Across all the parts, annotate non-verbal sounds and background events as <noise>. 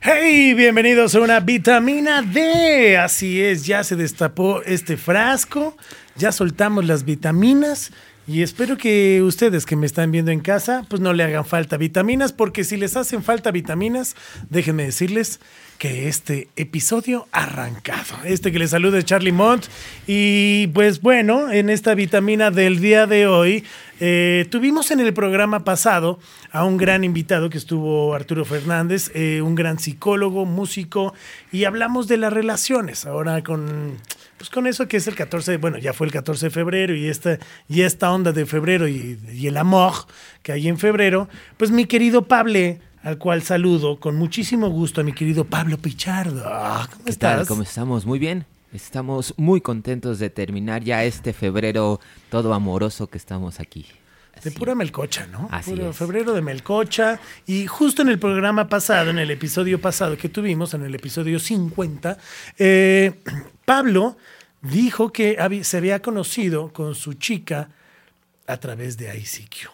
Hey, bienvenidos a una vitamina D. Así es, ya se destapó este frasco, ya soltamos las vitaminas y espero que ustedes que me están viendo en casa, pues no le hagan falta vitaminas, porque si les hacen falta vitaminas, déjenme decirles que este episodio ha arrancado. Este que les saluda es Charlie Mont. Y pues bueno, en esta vitamina del día de hoy, eh, tuvimos en el programa pasado a un gran invitado que estuvo Arturo Fernández, eh, un gran psicólogo, músico, y hablamos de las relaciones. Ahora con, pues con eso que es el 14, de- bueno, ya fue el 14 de febrero y esta, y esta onda de febrero y, y el amor que hay en febrero, pues mi querido Pablo, al cual saludo con muchísimo gusto a mi querido Pablo Pichardo. Ah, ¿Cómo ¿Qué estás? tal? ¿Cómo estamos? Muy bien. Estamos muy contentos de terminar ya este febrero todo amoroso que estamos aquí. De pura melcocha, ¿no? Así Puro es. febrero de melcocha. Y justo en el programa pasado, en el episodio pasado que tuvimos, en el episodio 50, eh, <clears throat> Pablo dijo que se había conocido con su chica a través de ICQ.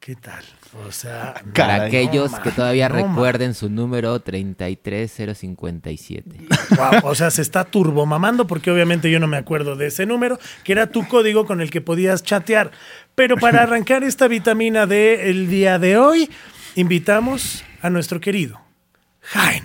¿Qué tal? O sea, Para Caray, aquellos no, que todavía no, recuerden su número 33057. Guau, o sea, se está turbomamando porque obviamente yo no me acuerdo de ese número, que era tu código con el que podías chatear. Pero para <laughs> arrancar esta vitamina D el día de hoy, invitamos a nuestro querido Jaén.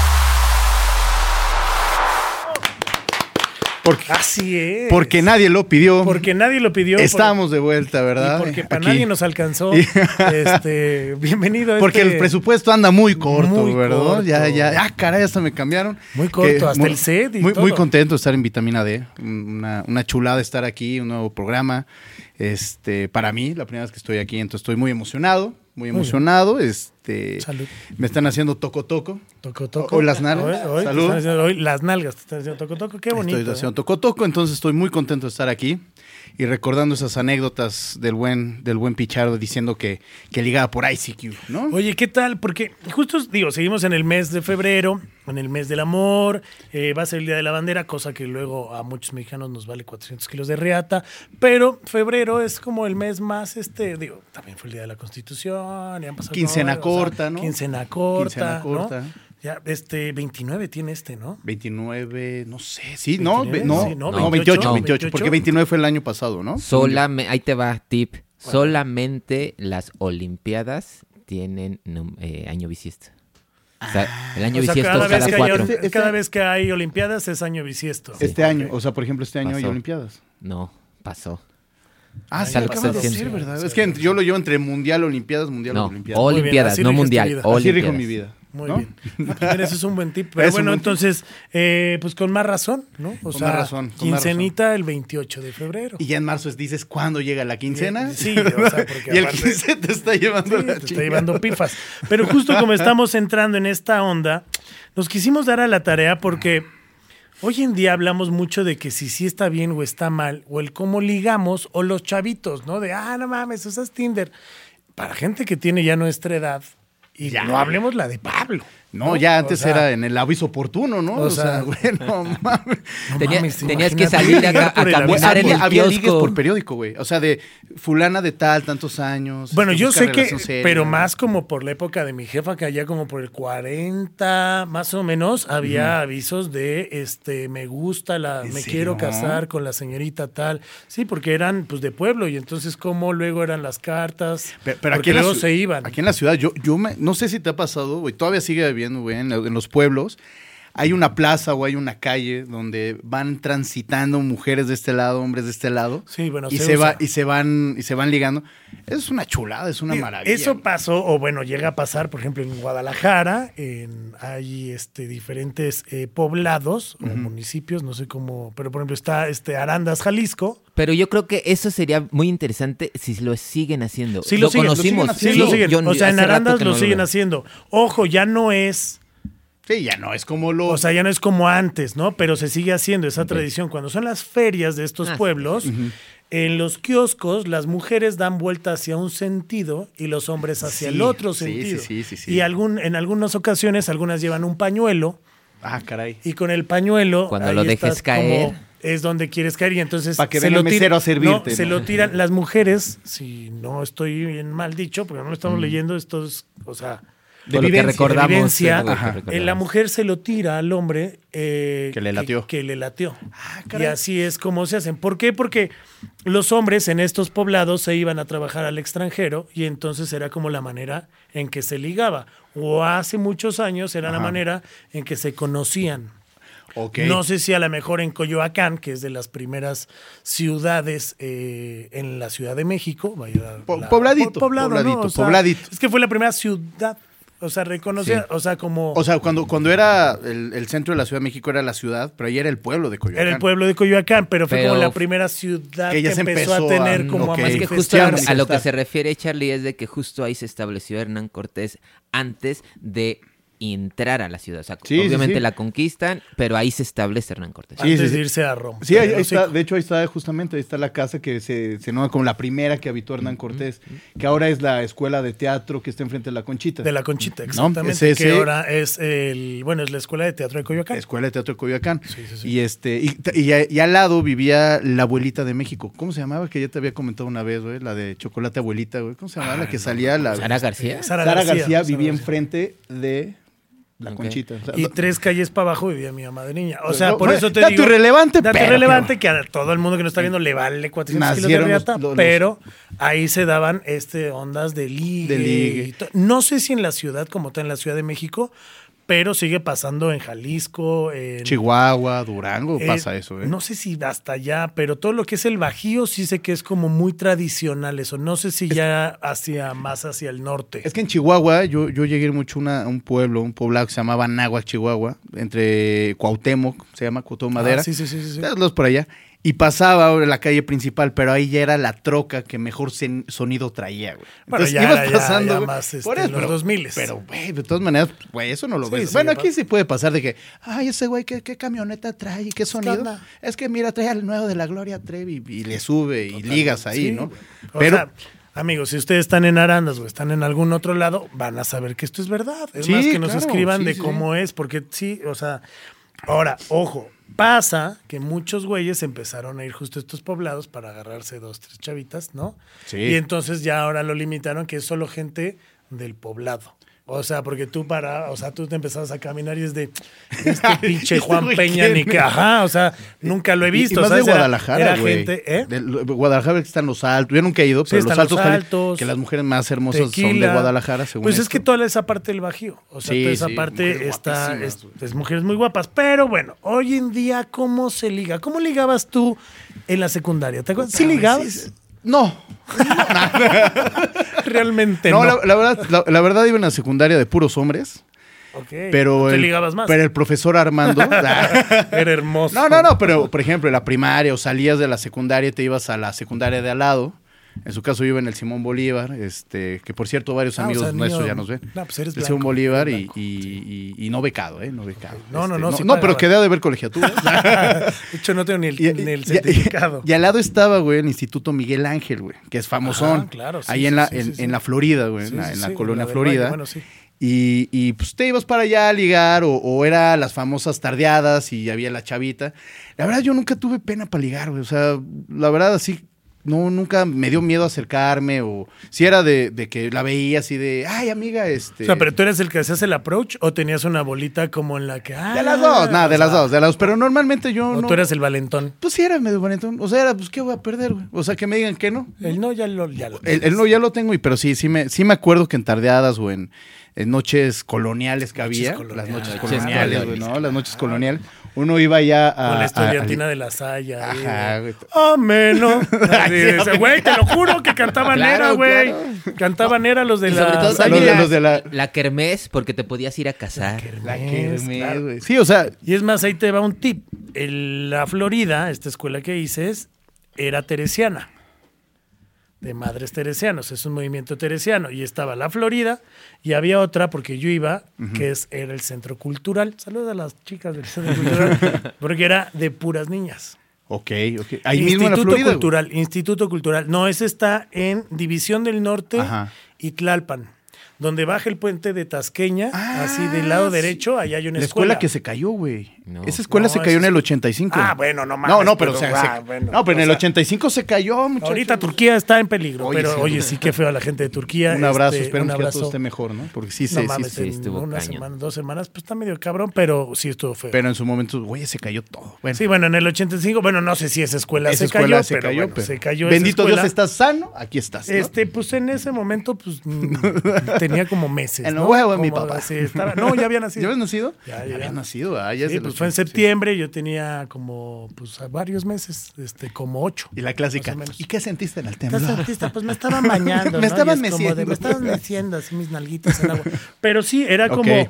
Porque, Así es. porque nadie lo pidió. Porque nadie lo pidió. por- Estamos de vuelta, ¿verdad? y porque para Aquí. nadie nos alcanzó. <laughs> Este, bienvenido a Porque este- el presupuesto anda muy corto, Muy ¿verdad? corto. Ya, ya. Ah, caray, hasta me cambiaron. Muy corto, hasta el set y muy, todo. muy contento de estar en Vitamina D. Una, una chulada estar aquí, un nuevo programa. Este, para mí, la primera vez que estoy aquí, entonces estoy muy emocionado, muy emocionado. Este, Salud. me están haciendo toco toco. Toco, toco. Hoy las nalgas. Hoy, hoy Salud. haciendo- las nalgas te están haciendo toco, toco. Qué bonito. Estoy haciendo ¿eh? toco toco, entonces estoy muy contento de estar aquí y recordando esas anécdotas del buen, del buen Pichardo diciendo que, que ligaba por ICQ, ¿no? Oye, ¿qué tal? Porque justo, digo, seguimos en el mes de febrero, en el mes del amor, eh, va a ser el Día de la Bandera, cosa que luego a muchos mexicanos nos vale 400 kilos de reata, pero febrero es como el mes más, este, digo, también fue el Día de la Constitución, y han pasado Quincena corta, ¿no? Quincena corta, Quincena ¿no? Ya, este, 29 tiene este, ¿no? 29, no sé, sí, no, 29, ve- no, sí, no, no, 28, 28, 28, 28. porque 29 fue el año pasado, ¿no? Solamente, ahí te va, tip. Solamente las Olimpiadas tienen eh, año bisiesto. O sea, el año O sea, bisiesto cada, vez cada que, hay, cuatro. Este- cada este- vez que hay Olimpiadas es año bisiesto. Este año, Ok. o sea, por ejemplo, este año hay Pasó. Olimpiadas. No, pasó. Ah, sí, acabas de decir. ¿verdad? Sí, es que sí. yo lo llevo entre Mundial, Olimpiadas, Mundial, No, Olimpiadas. Bien, Olimpiadas, no tu mundial. Así rijo mi vida. Muy ¿no? bien. Ah, pues mira, ese es un buen tip. <laughs> Pero Es bueno, entonces, eh, pues con más razón, ¿no? O Con sea, más razón, con más quincenita el 28 de febrero. Y ya en marzo es- dices, ¿cuándo llega la quincena? Sí, o sea, <laughs> porque y el aparte- 15 te está llevando Sí, la te está llevando pifas. Pero justo como estamos entrando en esta onda, nos quisimos dar a la tarea porque hoy en día hablamos mucho de que si sí está bien o está mal, o el cómo ligamos, o los chavitos, ¿no? De, ah, no mames, usas Tinder. Para gente que tiene ya nuestra edad, y Ya. no hablemos la de Pablo. No, ya O antes sea, era en el aviso oportuno, ¿no? o O, sea, sea, <laughs> güey, no <laughs> mames. no Tenía- mames, tenías que salir a, a el caminar en aviso. el había, ligues por periódico, güey. O sea, de fulana de tal, tantos años. Bueno, yo sé que, seria. pero más como por la época de mi jefa, que allá como por el 40, más o menos, había avisos de, este, me gusta, la, ¿En me serio? quiero casar con la señorita tal. Sí, porque eran, pues, de pueblo, y entonces, ¿cómo luego eran las cartas? Pero, pero aquí en la se iban. Aquí en la ciudad, yo, yo me- no sé si te ha pasado, güey, todavía sigue güey, en, los pueblos. Hay una plaza o hay una calle donde van transitando mujeres de este lado, hombres de este lado. Sí, bueno, y se se, va y se van y se van ligando. Eso es una chulada, es una Digo, maravilla. Eso güey. pasó, o bueno, llega a pasar, por ejemplo, en Guadalajara, en, hay este, diferentes eh, poblados o municipios, no sé cómo, pero por ejemplo está este Arandas, Jalisco. Pero yo creo que eso sería muy interesante si lo siguen haciendo. Sí lo, siguen, lo conocimos. siguen Sí, haciendo. lo siguen. yo o sea, en Arandas lo no siguen veo. haciendo. Ojo, ya no es, Sí, ya no, es como lo. o sea, ya no es como antes, ¿no? Pero se sigue haciendo esa tradición. Cuando son las ferias de estos Ah, sí. pueblos, en los kioscos las mujeres dan vuelta hacia un sentido y los hombres hacia Sí, el otro sí, sentido. sí, sí, sí, sí. Y algún, en algunas ocasiones algunas llevan un pañuelo Ah, caray. y con el pañuelo Cuando ahí lo dejes estás caer. como es donde quieres caer y entonces Pa' que se venga lo el tira- mesero a servirte, no, se lo tiran las mujeres si no estoy bien mal dicho porque no lo estamos leyendo esto es o sea De lo que vivencia, de recordamos. vivencia, sí, lo que ajá. recordamos. eh, la mujer se lo tira al hombre eh, Que le latió. Que, le latió. Ah, y así es como se hacen. ¿Por qué? Porque los hombres en estos poblados se iban a trabajar al extranjero y entonces era como la manera en que se ligaba. O hace muchos años era la manera en que se conocían. No sé si a lo mejor en Coyoacán, que es de las primeras ciudades eh, en la Ciudad de México, vaya, Po- la- pobladito, po- poblado, ¿no? pobladito, O sea, pobladito. Es que fue la primera ciudad, o sea, reconocida, Sí. o sea, como O sea, cuando, cuando era el, el centro de la Ciudad de México era la ciudad, pero ahí era el pueblo de Coyoacán. era el pueblo de Coyoacán, pero fue Pero- como la primera ciudad Que que, ya se empezó, empezó a tener a- como ok. a Es que justo a, lo que se refiere Charlie es de que justo ahí se estableció Hernán Cortés antes de entrar a la ciudad. O sea, Sí, obviamente sí. la conquistan, pero ahí se establece Hernán Cortés. Sí, antes sí, sí. de irse a Roma. Sí, ahí, está, de hecho ahí está justamente, ahí está la casa que se, se nombra como la primera que habitó Hernán Cortés, que ahora es la escuela de teatro que está enfrente de la Conchita. De la Conchita, No, exactamente. ese- que ahora es el, bueno, es la escuela de teatro de Coyoacán. Escuela de Teatro de Coyoacán. Sí, sí, sí. Y este, y, y, y al lado vivía la abuelita de México. ¿Cómo se llamaba? Que ya te había comentado una vez, güey, la de chocolate abuelita, güey. ¿Cómo se llamaba? la que salía la Sara García. Sara Sara García, García, Sara vivía García. enfrente de la Ok. Conchita. O sea, Y tres calles para abajo vivía mi ama de niña. O sea, No, por eso te dato digo. irrelevante, dato pero irrelevante que a todo el mundo que nos está viendo le vale 400 kilos de riata, los- los- pero ahí se daban este ondas de ligue. De ligue. No sé si en la ciudad, como está en la Ciudad de México, pero sigue pasando en Jalisco, en Chihuahua, Durango, eh, pasa eso, ¿eh? No sé si hasta allá, pero todo lo que es el Bajío sí sé que es como muy tradicional eso. No sé si ya hacia más hacia el norte. Es que en Chihuahua yo, yo llegué mucho a una- a un pueblo, un poblado que se llamaba Náhuac, Chihuahua, entre Cuauhtémoc, se llama Cuauhtémoc Madera. Ah, sí, sí, sí, sí, sí. Los por allá. Y pasaba ahora la calle principal, pero ahí ya era la troca que mejor sonido traía, güey. Bueno, Entonces ya ibas ya- pasando. ya güey, más, este, por eso, en los pero- 2000s. Pero, güey, de todas maneras, güey, eso no lo Sí, ves. sí, bueno, aquí sí puede pasar de que, ay, ese güey, ¿qué, qué camioneta trae? ¿Qué sonido? onda? Es que mira, trae al nuevo de la Gloria Trevi y le sube y ligas ahí, Sí, ¿no? güey. O Pero, sea, amigos, si ustedes están en Arandas o están en algún otro lado, van a saber que esto es verdad. Es Sí, más que nos claro, escriban sí, de sí, cómo es, porque sí, o sea, ahora, ojo, pasa que muchos güeyes empezaron a ir justo a estos poblados para agarrarse dos, tres chavitas, ¿no? Sí. Y entonces ya ahora lo limitaron que es solo gente del poblado. O sea, porque tú para, o sea, tú te empezabas a caminar y es de <laughs> este pinche Este Juan Peña ¿quién ni que, ajá, o sea, nunca lo he Y- visto. Y, más ¿sabes? de Guadalajara, güey. gente, ¿eh? Guadalajara están los altos. Yo nunca he ido, Sí, pero los altos, los altos. que las mujeres más hermosas son de. Guadalajara, según Pues es que toda esa parte del Bajío. O sea, Sí, toda esa sí, parte está. Es, mujeres muy guapas. Pero bueno, hoy en día, ¿cómo se liga? ¿Cómo ligabas tú en la secundaria? ¿Te acuerdas? ¿Sí ligabas? No, <laughs> Realmente no, no. La, la verdad, la, la verdad iba en la secundaria de puros hombres, Ok, pero Te el, ligabas más. pero el profesor Armando, <laughs> Era hermoso. no, no, no, pero por ejemplo en la primaria o salías de la secundaria y te ibas a la secundaria de al lado. En su caso iba en el Simón Bolívar, este, que por cierto varios Ah, o amigos sea, nuestros ya nos ven. No, pues eres el Simón Bolívar y, no becado, ¿eh? No becado. No, no, Este, no, sí no, pero quedé de ver colegiatura. <laughs> De hecho, no tengo ni el, ni el certificado. y al lado estaba, güey, el Instituto Miguel Ángel, güey, que es famosón. Ajá, claro, sí, ahí en la, en, la Florida, güey, en la, en colonia Florida. Valle, bueno, sí. Y, y, pues te ibas para allá a ligar, o, o era las famosas tardeadas y había la chavita. La verdad, yo nunca tuve pena para ligar, güey. O sea, la verdad, así, no, nunca me dio miedo acercarme, o si era de, de que la veía así de, ay, amiga, este. O sea, pero tú eres el que hacías el approach o tenías una bolita como en la que. ah, De las dos, nada, de las sea, dos, de las dos. Pero normalmente yo O no. tú eras el valentón. Pues sí, era medio bonito. O sea, era, pues, ¿qué voy a perder, güey? O sea, que me digan que no. El no ya lo. Ya lo El, el no ya lo tengo, y pero sí, sí me, sí me acuerdo que en tardeadas o en noches coloniales que Noches había, coloniales. las noches coloniales, güey, coloniales. ¿no? Las noches coloniales. Uno iba ya a... Con la estudiantina a- de la Saya. Ajá, güey. güey. Sí, ese, Güey, te lo juro que cantaban Claro, era, güey. claro. Cantaban era los de Y la. sobre todo los también la, los de la- la kermés, porque te podías ir a casar. La Kermés, kermés, claro. güey. Sí, o sea, Y es más, ahí te va un tip. En la Florida, esta escuela que dices, era teresiana. De madres teresianos. Es un movimiento teresiano. Y estaba la Florida y había otra, porque yo iba, que es, era el centro cultural. Saludos a las chicas del centro cultural. <laughs> porque era de puras niñas. Ok, ok. Ahí mismo en la Instituto Florida. Cultural, Instituto Cultural. No, ese está en División del Norte Ajá. y Tlalpan. Donde baja el puente de Tasqueña, Ah, así del lado sí. derecho, allá hay una La escuela escuela. que se cayó, güey. No. Esa escuela No, se cayó en el es- 85. Ah, bueno, no No, mames, no, pero, o pero, se- ah, bueno, no, pero en el sea, 85 se cayó, muchachos. Ahorita Turquía está en peligro, Oye, pero sí. oye, sí, qué feo a la gente de Turquía. Un abrazo, este, esperemos un que todo esté mejor, ¿no? Porque sí, no sí, sí, mames, sí. estuvo una semana, dos semanas, pues está medio cabrón, pero sí estuvo feo. Pero en su momento, güey, se cayó todo. Bueno, sí, bueno, en el 85, bueno, no sé si esa escuela esa se escuela cayó, se pero, cayó, bueno, pero se cayó Bendito Dios, estás sano, aquí estás. ¿no? Este, pues en ese momento, pues mm, <laughs> tenía como meses. En ¿no? el huevo de mi papá. sí, no, ya había nacido. <laughs> ¿Ya habías nacido? Ya, ya, habías ya. nacido, ah, ya Sí, pues fue en 80, sí. septiembre, yo tenía como, pues, varios meses, este, como ocho. Y la clásica. ¿Y qué sentiste en el ¿Qué temblor? sentiste? Pues me estaban bañando. <laughs> Me ¿no? estaban es de, me estaban meciendo así mis nalguitas en agua. Pero sí, era como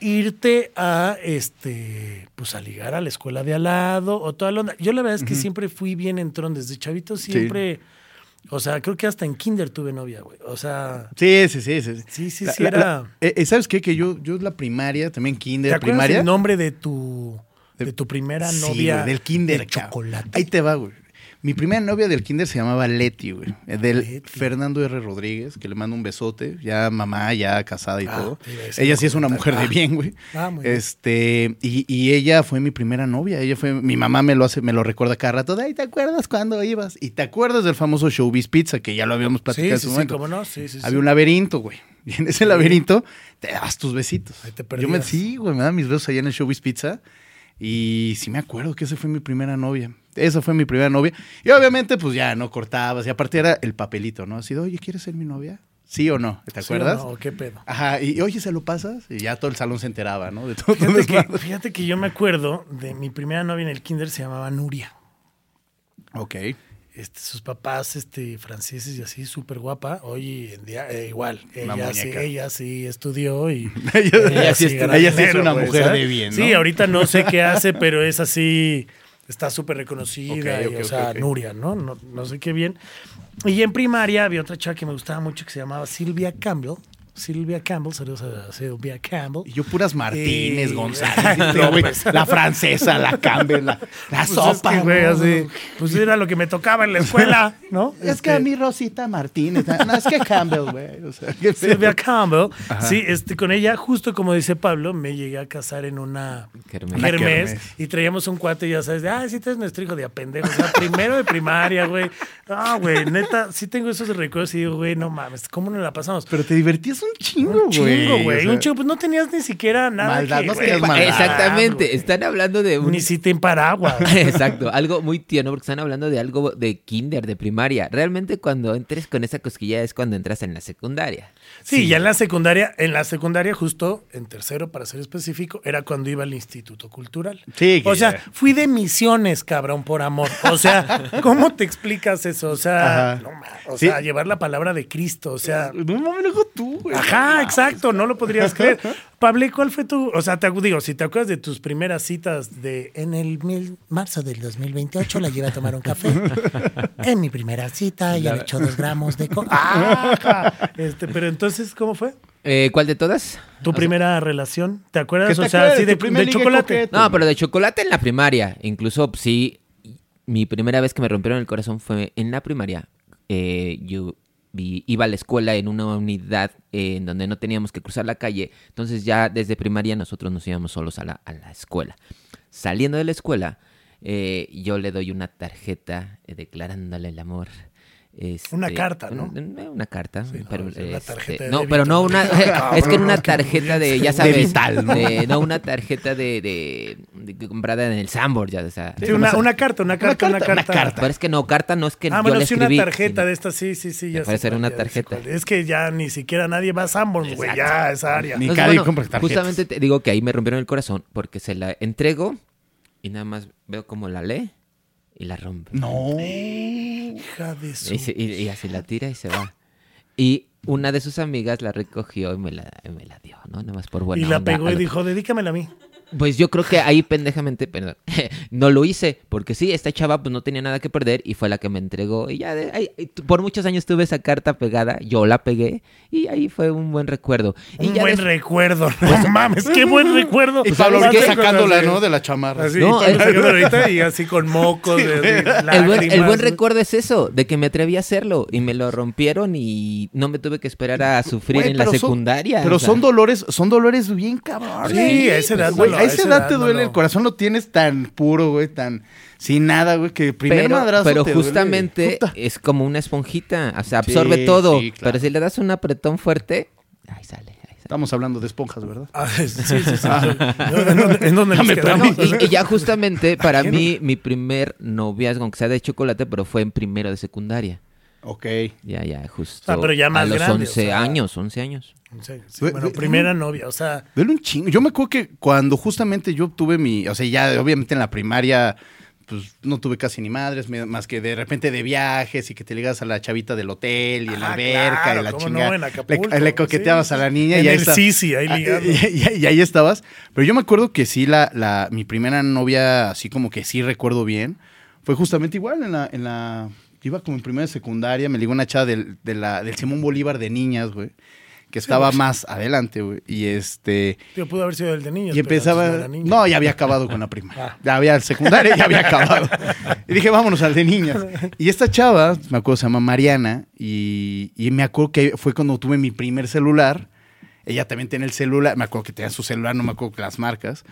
irte a este pues a ligar a la escuela de al lado o toda la onda. Yo la verdad es que siempre fui bien entrón desde chavito, siempre. O sea, creo que hasta en kinder tuve novia, güey. O sea, Sí, sí, sí. Sí, Sí, sí, La- sí, la- era- la- eh, eh, ¿Sabes qué? Que yo, yo la primaria, también ¿te kinder, acuerdas primaria. el nombre de tu de tu primera Sí, novia güey, del kinder. de chocolate? Ahí te va, güey. Mi primera novia del kinder se llamaba Leti, güey. eh, Del Leti. Fernando R. Rodríguez, que le mando un besote. Ya mamá, ya casada y Ah, todo. Ella sí es una mujer de Ah. bien, güey. Ah. Este, y, y ella fue mi primera novia. Ella fue, mi mamá me lo hace, me lo recuerda cada rato. De, Ay, ¿te acuerdas cuando ibas? Y te acuerdas del famoso Showbiz Pizza, que ya lo habíamos platicado Sí, en sí, su sí, momento. cómo no, sí, sí. Había un laberinto, güey. <laughs> Y en ese laberinto te dabas tus besitos. Ahí te Yo me, sí, güey, me daban mis besos allá en el Showbiz Pizza. Y sí me acuerdo que esa fue mi primera novia. Esa fue mi primera novia. Y obviamente, pues ya no cortabas. Y aparte era el papelito, ¿no? Así de, oye, ¿quieres ser mi novia? ¿Sí o no? ¿Te ¿Sí o acuerdas? no? ¿Qué pedo? Ajá, y oye, ¿se lo pasas? Y ya todo el salón se enteraba, ¿no? De todo. Fíjate que, fíjate que yo me acuerdo de mi primera novia en el kinder se llamaba Nuria. Ok. Este, sus papás este, franceses y así, súper guapa. Hoy en día, eh, igual, <laughs> ella sí, ella sí estudió y... Ella sí ella sí es una mujer ¿sabes? de bien, ¿no? Sí, ahorita no sé qué hace, pero es así, está súper reconocida. Y, o sea. Nuria, ¿no? ¿no? No sé qué bien. Y en primaria había otra chava que me gustaba mucho que se llamaba Silvia Campbell. Silvia Campbell, saludos a Silvia Campbell. Y yo puras Martínez, Eh, González, <laughs> no, pues. <laughs> la francesa, la Campbell, la, la Pues es sopa. que, güey, así, pues era lo que me tocaba en la escuela, ¿no? Es que Este, a mí Rosita Martínez, no, es que Campbell, güey. O sea. Silvia Campbell, sí, este, con ella, justo como dice Pablo, me llegué a casar en una Kermés. Una kermés. y traíamos un cuate, ya sabes, de, ah, sí, tú eres nuestro hijo de apendejo, o sea, primero de primaria, güey. Ah, güey, neta, sí tengo esos recuerdos y digo, güey, no mames, ¿cómo nos la pasamos? Pero te divertías un chingo, un güey. chingo, güey, o sea, un chingo, pues no tenías ni siquiera nada Maldad, que, no tenías maldad. Exactamente, están hablando de un... Ni si te paraguas. <laughs> Exacto, algo muy tierno porque están hablando de algo de kinder, de primaria. Realmente cuando entres con esa cosquilla es cuando entras en la secundaria. Sí, ya en la secundaria, en la secundaria justo, en tercero para ser específico, era cuando iba al Instituto Cultural. Sí, O sea, ya- fui de misiones, cabrón, por amor. O sea, <laughs> ¿cómo te explicas eso? O sea, no o Sí. sea, llevar la palabra de Cristo, o sea, No mames, luego tú, güey. Ajá, exacto, no lo podrías creer. <laughs> Pablo, ¿cuál fue tu, o sea, te digo, si te acuerdas de tus primeras citas de en el mil- marzo del 2028 la llevé a tomar un café. <laughs> En mi primera cita ella le echó dos gramos de co <laughs> Ajá. Este, pero entonces, ¿cómo fue? Eh, ¿Cuál de todas? ¿Tu primera relación? ¿Te acuerdas? ¿Qué te o sea, así de de, chocolate. coqueto? No, pero de chocolate en la primaria. Incluso, sí, mi primera vez que me rompieron el corazón fue en la primaria. Eh, yo iba a la escuela en una unidad eh, en donde no teníamos que cruzar la calle. Entonces ya desde primaria nosotros nos íbamos solos a la, a la escuela. Saliendo de la escuela, eh, yo le doy una tarjeta declarándole el amor. Este, Una carta, ¿no? un- Una, carta. Sí, pero, no, es una este, tarjeta de no, pero no una... <laughs> <laughs> es que era una tarjeta de, ya sabes, vital, ¿no? de- no una tarjeta de, de- de- comprada en el Sambor, ya, o sea. Sí, una, una carta, una carta, una carta, una carta. carta. Pero es que no, carta no es que Ah, yo bueno, le sí, una tarjeta sino- de esta, sí, sí, sí. Ya era cuál, una tarjeta. Es que ya ni siquiera nadie va a Sanborns, güey, ya esa área. Ni Entonces, bueno, compra tarjetas. justamente te digo que ahí me rompieron el corazón porque se la entrego y nada más veo como la lee y la rompe. No. Hija de su... Y, se- y- y así la tira y se va. Y una de sus amigas la recogió y me la, me la dio, ¿no? Nada más por buena y la onda, pegó y dijo, dedícamela a mí. Pues yo creo que ahí pendejamente, perdón, <laughs> no lo hice, porque sí, esta chava pues no tenía nada que perder y fue la que me entregó. Y ya de, ahí, por muchos años tuve esa carta pegada, yo la pegué y ahí fue un buen recuerdo. Y Un ya buen recuerdo. No mames, qué buen <laughs> recuerdo. Y Pablo ¿sabes ahorita sacándola. ¿no? De la chamarra. Así, No, el- ahorita y así con mocos. de el, buen, recuerdo es eso, de que me atreví a hacerlo y me lo rompieron y no me tuve que esperar a sufrir Güey, en la son- secundaria. Pero o sea. son dolores, son dolores bien cabrones. Sí, a esa edad lo- a esa edad te duele no el corazón, lo tienes tan puro, güey, tan sin nada, güey, que primer pero, madrazo pero te justamente es como una esponjita, o sea, absorbe Sí, todo. sí, claro. Pero si le das un apretón fuerte, ahí sale. ahí sale. Estamos hablando de esponjas, ¿verdad? Ah, sí, sí, sí. sí. <laughs> ¿En dónde, en dónde <laughs> nos quedamos? Y, y ya justamente <laughs> para mí, mi primer noviazgo, aunque sea de chocolate, pero fue en primero de secundaria. Ok. Ya, ya, justo. Ah, pero ya más a los grande, 11 o sea. años, 11 años. Sí, sí, bueno, primera novia, o sea, Duele un chingo. Yo me acuerdo que cuando justamente yo tuve mi, o sea, ya obviamente en la primaria, pues no tuve casi ni madres, más que de repente de viajes y que te ligas a la chavita del hotel y en la Ah, alberca claro, y la chingada. no, en Acapulco, le, le coqueteabas sí. a la niña En y ahí el Sisi, ahí Ah, ligando. Y, y- y ahí estabas. Pero yo me acuerdo que sí, la, la, mi primera novia, así como que sí recuerdo bien, fue justamente igual en la, en la iba como en primera de secundaria, me ligó una chava del, de la, del Simón Bolívar de niñas, güey, que estaba más adelante, güey. Y este... yo pudo haber sido el de niños. Y empezaba. No, ya había acabado con la prima. Ah. Ya había el secundario, ya había acabado. Y dije, vámonos al de niñas. Y esta chava, me acuerdo, se llama Mariana. Y, y me acuerdo que fue cuando tuve mi primer celular. Ella también tenía el celular. Me acuerdo que tenía su celular, no me acuerdo las marcas.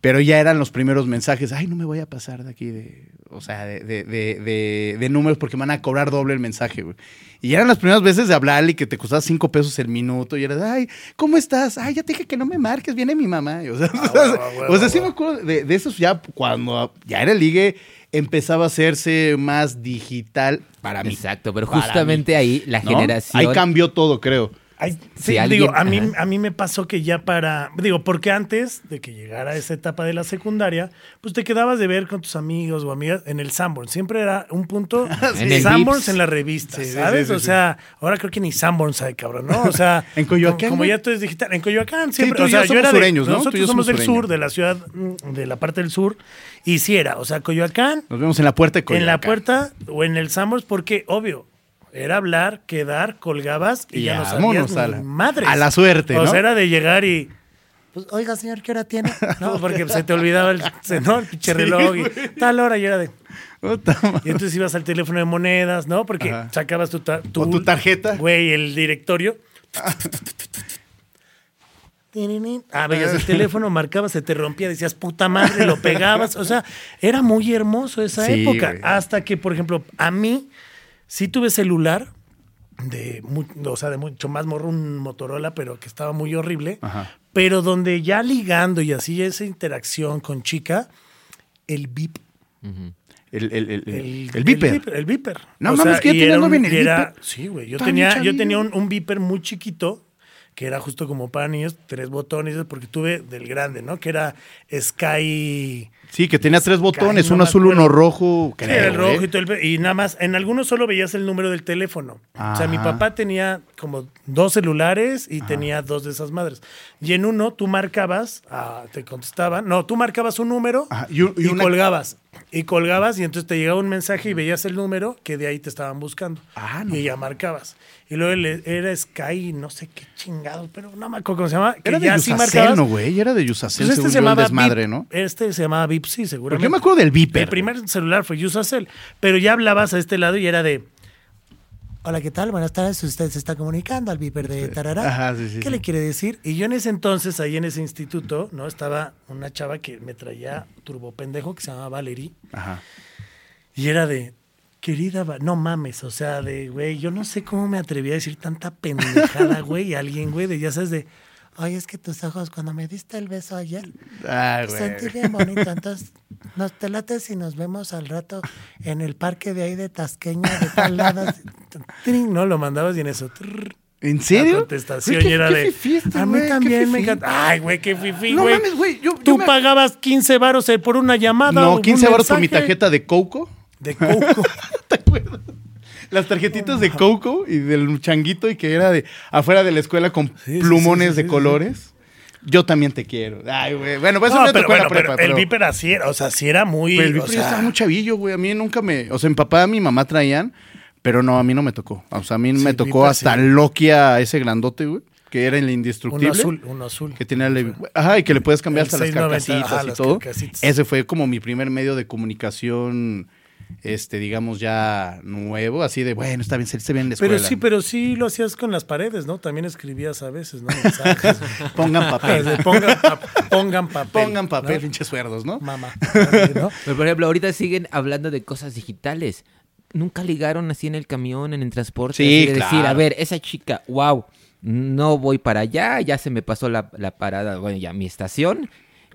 Pero ya eran los primeros mensajes. Ay, no me voy a pasar de aquí de. O sea, de, de, de, de- de números porque me van a cobrar doble el mensaje, güey. Y eran las primeras veces de hablarle y que te costaba cinco pesos el minuto. Y era de, ay, ¿cómo estás? Ay, ya te dije que no me marques, viene mi mamá. Y, o sea, <laughs> Ah, huevo, huevo, o sea, sí me acuerdo de, de esos ya cuando ya era el ligue, empezaba a hacerse más digital para mí. Exacto, pero justamente ahí la ¿no? generación. Ahí cambió todo, creo. Ay, Si sí, alguien- digo, a mí, ajá. a mí me pasó que ya para, digo, porque antes de que llegara esa etapa de la secundaria, pues te quedabas de ver con tus amigos o amigas en el Sanborn. Siempre era un punto <laughs> En el Sanborns Vips. en la revista, Sí, sí, ¿sabes? sí, sí, o sea, ahora creo que ni Sanborns hay, cabrón, ¿no? O sea, <laughs> En Coyoacán, Como, ya todo es digital. En Coyoacán siempre, tú o sea, yo era de, sureños, ¿no? Tú y Nosotros somos somos del sur, de la ciudad, mm, de la parte del sur, y sí era, o sea, Coyoacán, Nos vemos en la puerta de en la Coyoacán. puerta o en el Sanborns, porque, obvio, era hablar, quedar, colgabas y, Y ya no sabías a la- ni madres. a la suerte, O ¿no? sea, era de llegar y... Pues, oiga, señor, ¿qué hora tiene? <laughs> No, porque se te olvidaba el, <laughs> ¿no? el pinche <laughs> reloj y tal hora y era de... Y entonces ibas al teléfono de monedas, ¿no? Porque Ajá. sacabas tu, ta- O tu tarjeta. Güey, el directorio. Ah, veías el teléfono, marcabas, se te rompía, decías puta madre, lo pegabas. O sea, era muy hermoso esa Sí, época. güey. Hasta que, por ejemplo, a mí sí tuve celular de, o sea, de mucho más morro, un Motorola, pero que estaba muy horrible. Ajá. Pero donde ya ligando y así esa interacción con chica, el VIP. El, el, el, el, El, el Viper. El, Viper. No mames, que ya y tenías era novia un- el era-. Sí, güey. Yo tenía, yo tenía un, un Viper muy chiquito, que era justo como para niños, tres botones, porque tuve del grande, ¿no? Que era Sky. Sí, que tenía tres botones, no uno azul, acuerdo. uno rojo. Sí, creo, el rojo ¿eh? y todo el Y nada más, en algunos solo veías el número del teléfono. O sea, mi papá tenía como dos celulares y tenía dos de esas madres. Y en uno tú marcabas, ah, te contestaban. No, tú marcabas un número Ajá, y un- y y, una- colgabas. Y colgabas y entonces te llegaba un mensaje y veías el número que de ahí te estaban buscando. Ah, no Y ya marcabas. Y luego era Sky, no sé qué chingado, pero no me acuerdo cómo se llama. Que Era de sí Yusacel. ¿no, güey? Era de Yusacel, Pues este se llamaba desmadre, Vip. ¿no? Este se llamaba VIP, sí, seguramente. Porque yo me acuerdo del Viper. El primer celular fue Usacell, pero ya hablabas a este lado y era de. Hola, ¿qué tal? Buenas tardes. Usted se está comunicando al Viper de Tarará. Ajá, sí, sí, ¿Qué sí. le quiere decir? Y yo en ese entonces, ahí en ese instituto, ¿no? Estaba una chava que me traía turbo pendejo que se llamaba Valerie. Ajá. Y era de, querida, no mames, o sea, de, güey, yo no sé cómo me atreví a decir tanta pendejada, <laughs> güey, a alguien, güey, de, ya sabes, de, oye, es que tus ojos, cuando me diste el beso ayer. Sentí bien bonito, entonces nos te late si nos vemos al rato en el parque de ahí de Tasqueña, de tal lado. No, lo mandabas y en eso. ¿En La serio? contestación Güey, y qué- era qué de. a mí güey, también me encanta. Ay, güey, qué fifi, No güey. mames, güey. Yo, yo Tú me- pagabas 15 varos eh, por una llamada. o No, un 15 baros por mi tarjeta de Coco. De Coco. <laughs> ¿Te acuerdas? Las tarjetitas de Coco y del changuito y que era de afuera de la escuela con Sí, plumones sí, sí, de colores. Yo también te quiero. Ay, güey. Bueno, pues eso No, me pero, tocó en la bueno, prepa. pero el pero- Viper así era, o sea, sí era muy. Pero el o Viper sea, ya estaba muy chavillo, güey. A mí nunca me. O sea, mi papá, mi mamá traían, pero no, a mí no me tocó. O sea, a mí me tocó Viper, hasta. Lokia, ese grandote, güey, que era el uno indestructible. azul, uno azul. Que tenía el- Ajá, y que le puedes cambiar El hasta las 690, carcasitas ajá, y las todo. carcasitas. Ese fue como mi primer medio de comunicación, este, digamos, ya nuevo, así de, bueno, está bien, está bien en la escuela. Pero sí, pero sí lo hacías con las paredes, ¿no? También escribías a veces, ¿no? Mensajes. <laughs> Pongan papel. pongan, pa- pongan papel. Pongan papel, ¿no? pinches suerdos, ¿no? Mamá. <laughs> Pero, por ejemplo, ahorita siguen hablando de cosas digitales. Nunca ligaron así en el camión, en el transporte. Sí, de decir, claro. a ver, esa chica, wow, no voy para allá, ya se me pasó la, la parada, bueno, ya mi estación.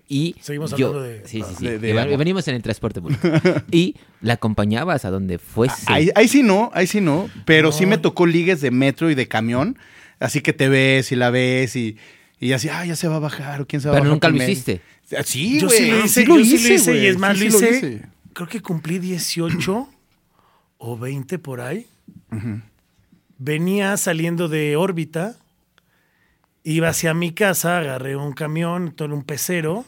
Y Seguimos yo, hablando de- sí, sí, sí, de- de y va- amor. venimos en el transporte público. <laughs> y la acompañabas a donde fuese. Ahí, ahí sí no, ahí sí no, pero sí me tocó ligues de metro y de camión, así que te ves y la ves y, y así, ah, ya se va a bajar o quién se va a Pero bajar. nunca lo hiciste. Sí, Yo güey. sí lo hice, sí lo yo sí lo hice, y es más, sí, lo hice. creo que cumplí 18 o 20 por ahí. Venía saliendo de órbita, iba hacia mi casa, agarré un camión, todo un pecero,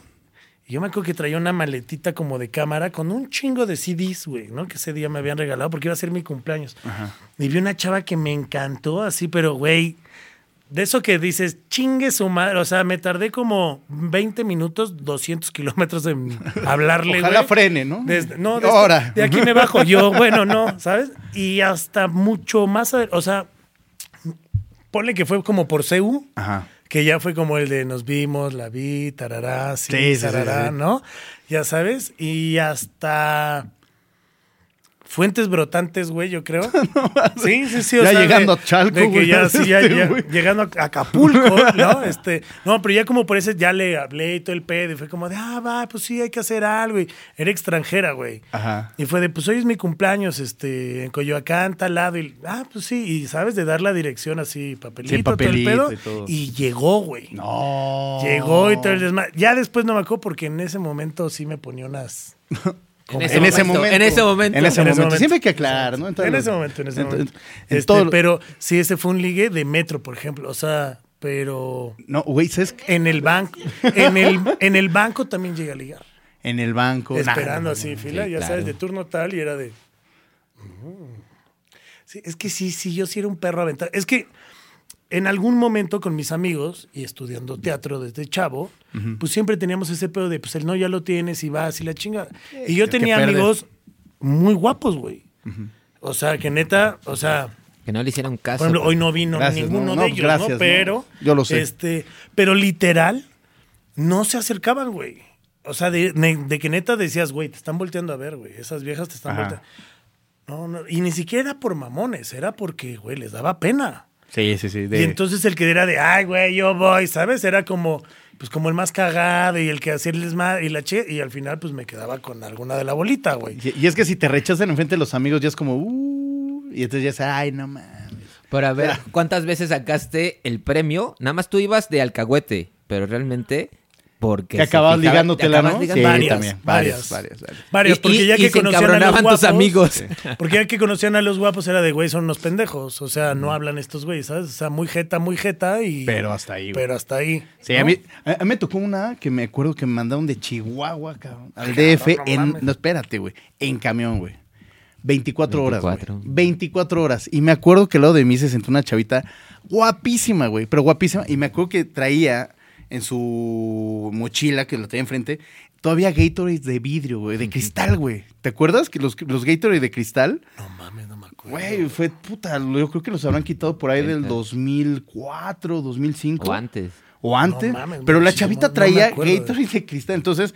y yo me acuerdo que traía una maletita como de cámara con un chingo de CDs, güey, ¿no? Que ese día me habían regalado porque iba a ser mi cumpleaños. Y vi una chava que me encantó así, pero güey, de eso que dices, chingue su madre. O sea, me tardé como 20 minutos, 200 kilómetros en <laughs> hablarle. Ojalá güey. frene, ¿no? Desde- no, de, Ahora. de aquí me bajo yo. <laughs> Bueno, no, ¿sabes? Y hasta mucho más. O sea, ponle que fue como por CEU, Ajá. Que ya fue como el de nos vimos, la vi, tarará, sí, tarará, sí. ¿no? Ya sabes. Y hasta. Fuentes brotantes, güey, yo creo. <laughs> sí, sí, sí. o Ya sea, llegando de- a Chalco, de que güey, ya, sí, ya- este, ya llegando a Acapulco, ¿no? Este, no, pero ya como por ese ya le hablé y todo el pedo y fue como de, ah, va, pues sí, hay que hacer algo. Y era extranjera, güey. Ajá. Y fue de, pues hoy es mi cumpleaños, este, en Coyoacán, tal lado. Y, ah, pues sí, y sabes, de dar la dirección así, papelito, Sí, todo el papelito pedo. y todo. Y llegó, güey. No. Llegó y todo el desmadre. Ya después no me acuerdo porque en ese momento sí me ponía unas. <laughs> En En ese momento. En ese momento. En ese En ese momento. momento. Siempre hay que aclarar, ¿no? En todos ese momento, en ese en- momento. en Este, todo Pero sí, ese fue un ligue de metro, por ejemplo. O sea, pero No, güey, ¿sabes qué? en el banco, en el, en el banco también llegué a ligar. En el banco. Esperando Nah, así, fila, sí, ya claro. sabes, de turno tal y era de. mm. Sí, es que sí, sí, yo sí era un perro aventado. Es que en algún momento con mis amigos y estudiando teatro desde chavo, pues siempre teníamos ese pedo de, pues el no ya lo tienes y vas y la chinga. Y yo tenía amigos muy guapos, güey. O sea, que neta, o sea, Que no le hicieron caso. por ejemplo, hoy no vino Gracias, ninguno no, no, de ellos, gracias, ¿no? no. Pero. Yo lo sé. Este, pero literal, no se acercaban, güey. O sea, de, de- de que neta decías, güey, te están volteando a ver, güey. Esas viejas te están Ajá. volteando. No, no. Y ni siquiera era por mamones, era porque, güey, les daba pena. Sí, sí, sí. de- Y entonces el que era de, ay, güey, yo voy, ¿sabes? Era como, pues como el más cagado y el que hacía el desmadre y la che, y al final, pues me quedaba con alguna de la bolita, güey. Y, y es que si te rechazan enfrente de los amigos, ya es como, uh, y entonces ya es, ay, no mames. Pero a ver, ¿cuántas veces sacaste el premio? Nada más tú ibas de alcahuete, pero realmente porque Que se acababas fijaba- ligándotela, acabas ¿no? ligando- Sí, Varias, también. varias. Varias, varias, varias. Porque y- ya y que se conocían a los guapos. tus amigos. <laughs> Porque ya que conocían a los guapos era de, güey, son unos pendejos. O sea, no hablan estos güeyes, ¿sabes? O sea, muy jeta, muy jeta y... Pero hasta ahí, güey. Pero hasta ahí. Sí, ¿no? a, mí, a, mí me tocó una que me acuerdo que me mandaron de Chihuahua, cabrón, al DF no en... No, espérate, güey. En camión, güey. 24, horas, 24. güey. 24 horas. Y me acuerdo que al lado de mí se sentó una chavita guapísima, güey. Pero guapísima. Y me acuerdo que traía en su mochila, que la traía enfrente, todavía Gatorade de vidrio, güey. De cristal, güey. ¿Te acuerdas? Que los, los Gatorade de cristal... No mames, no me acuerdo. Güey, fue puta, yo creo que los habrán quitado por ahí del 2004, 2005. O antes. O antes. No mames, pero la chavita no traía acuerdo de- Gatorade de cristal. Entonces,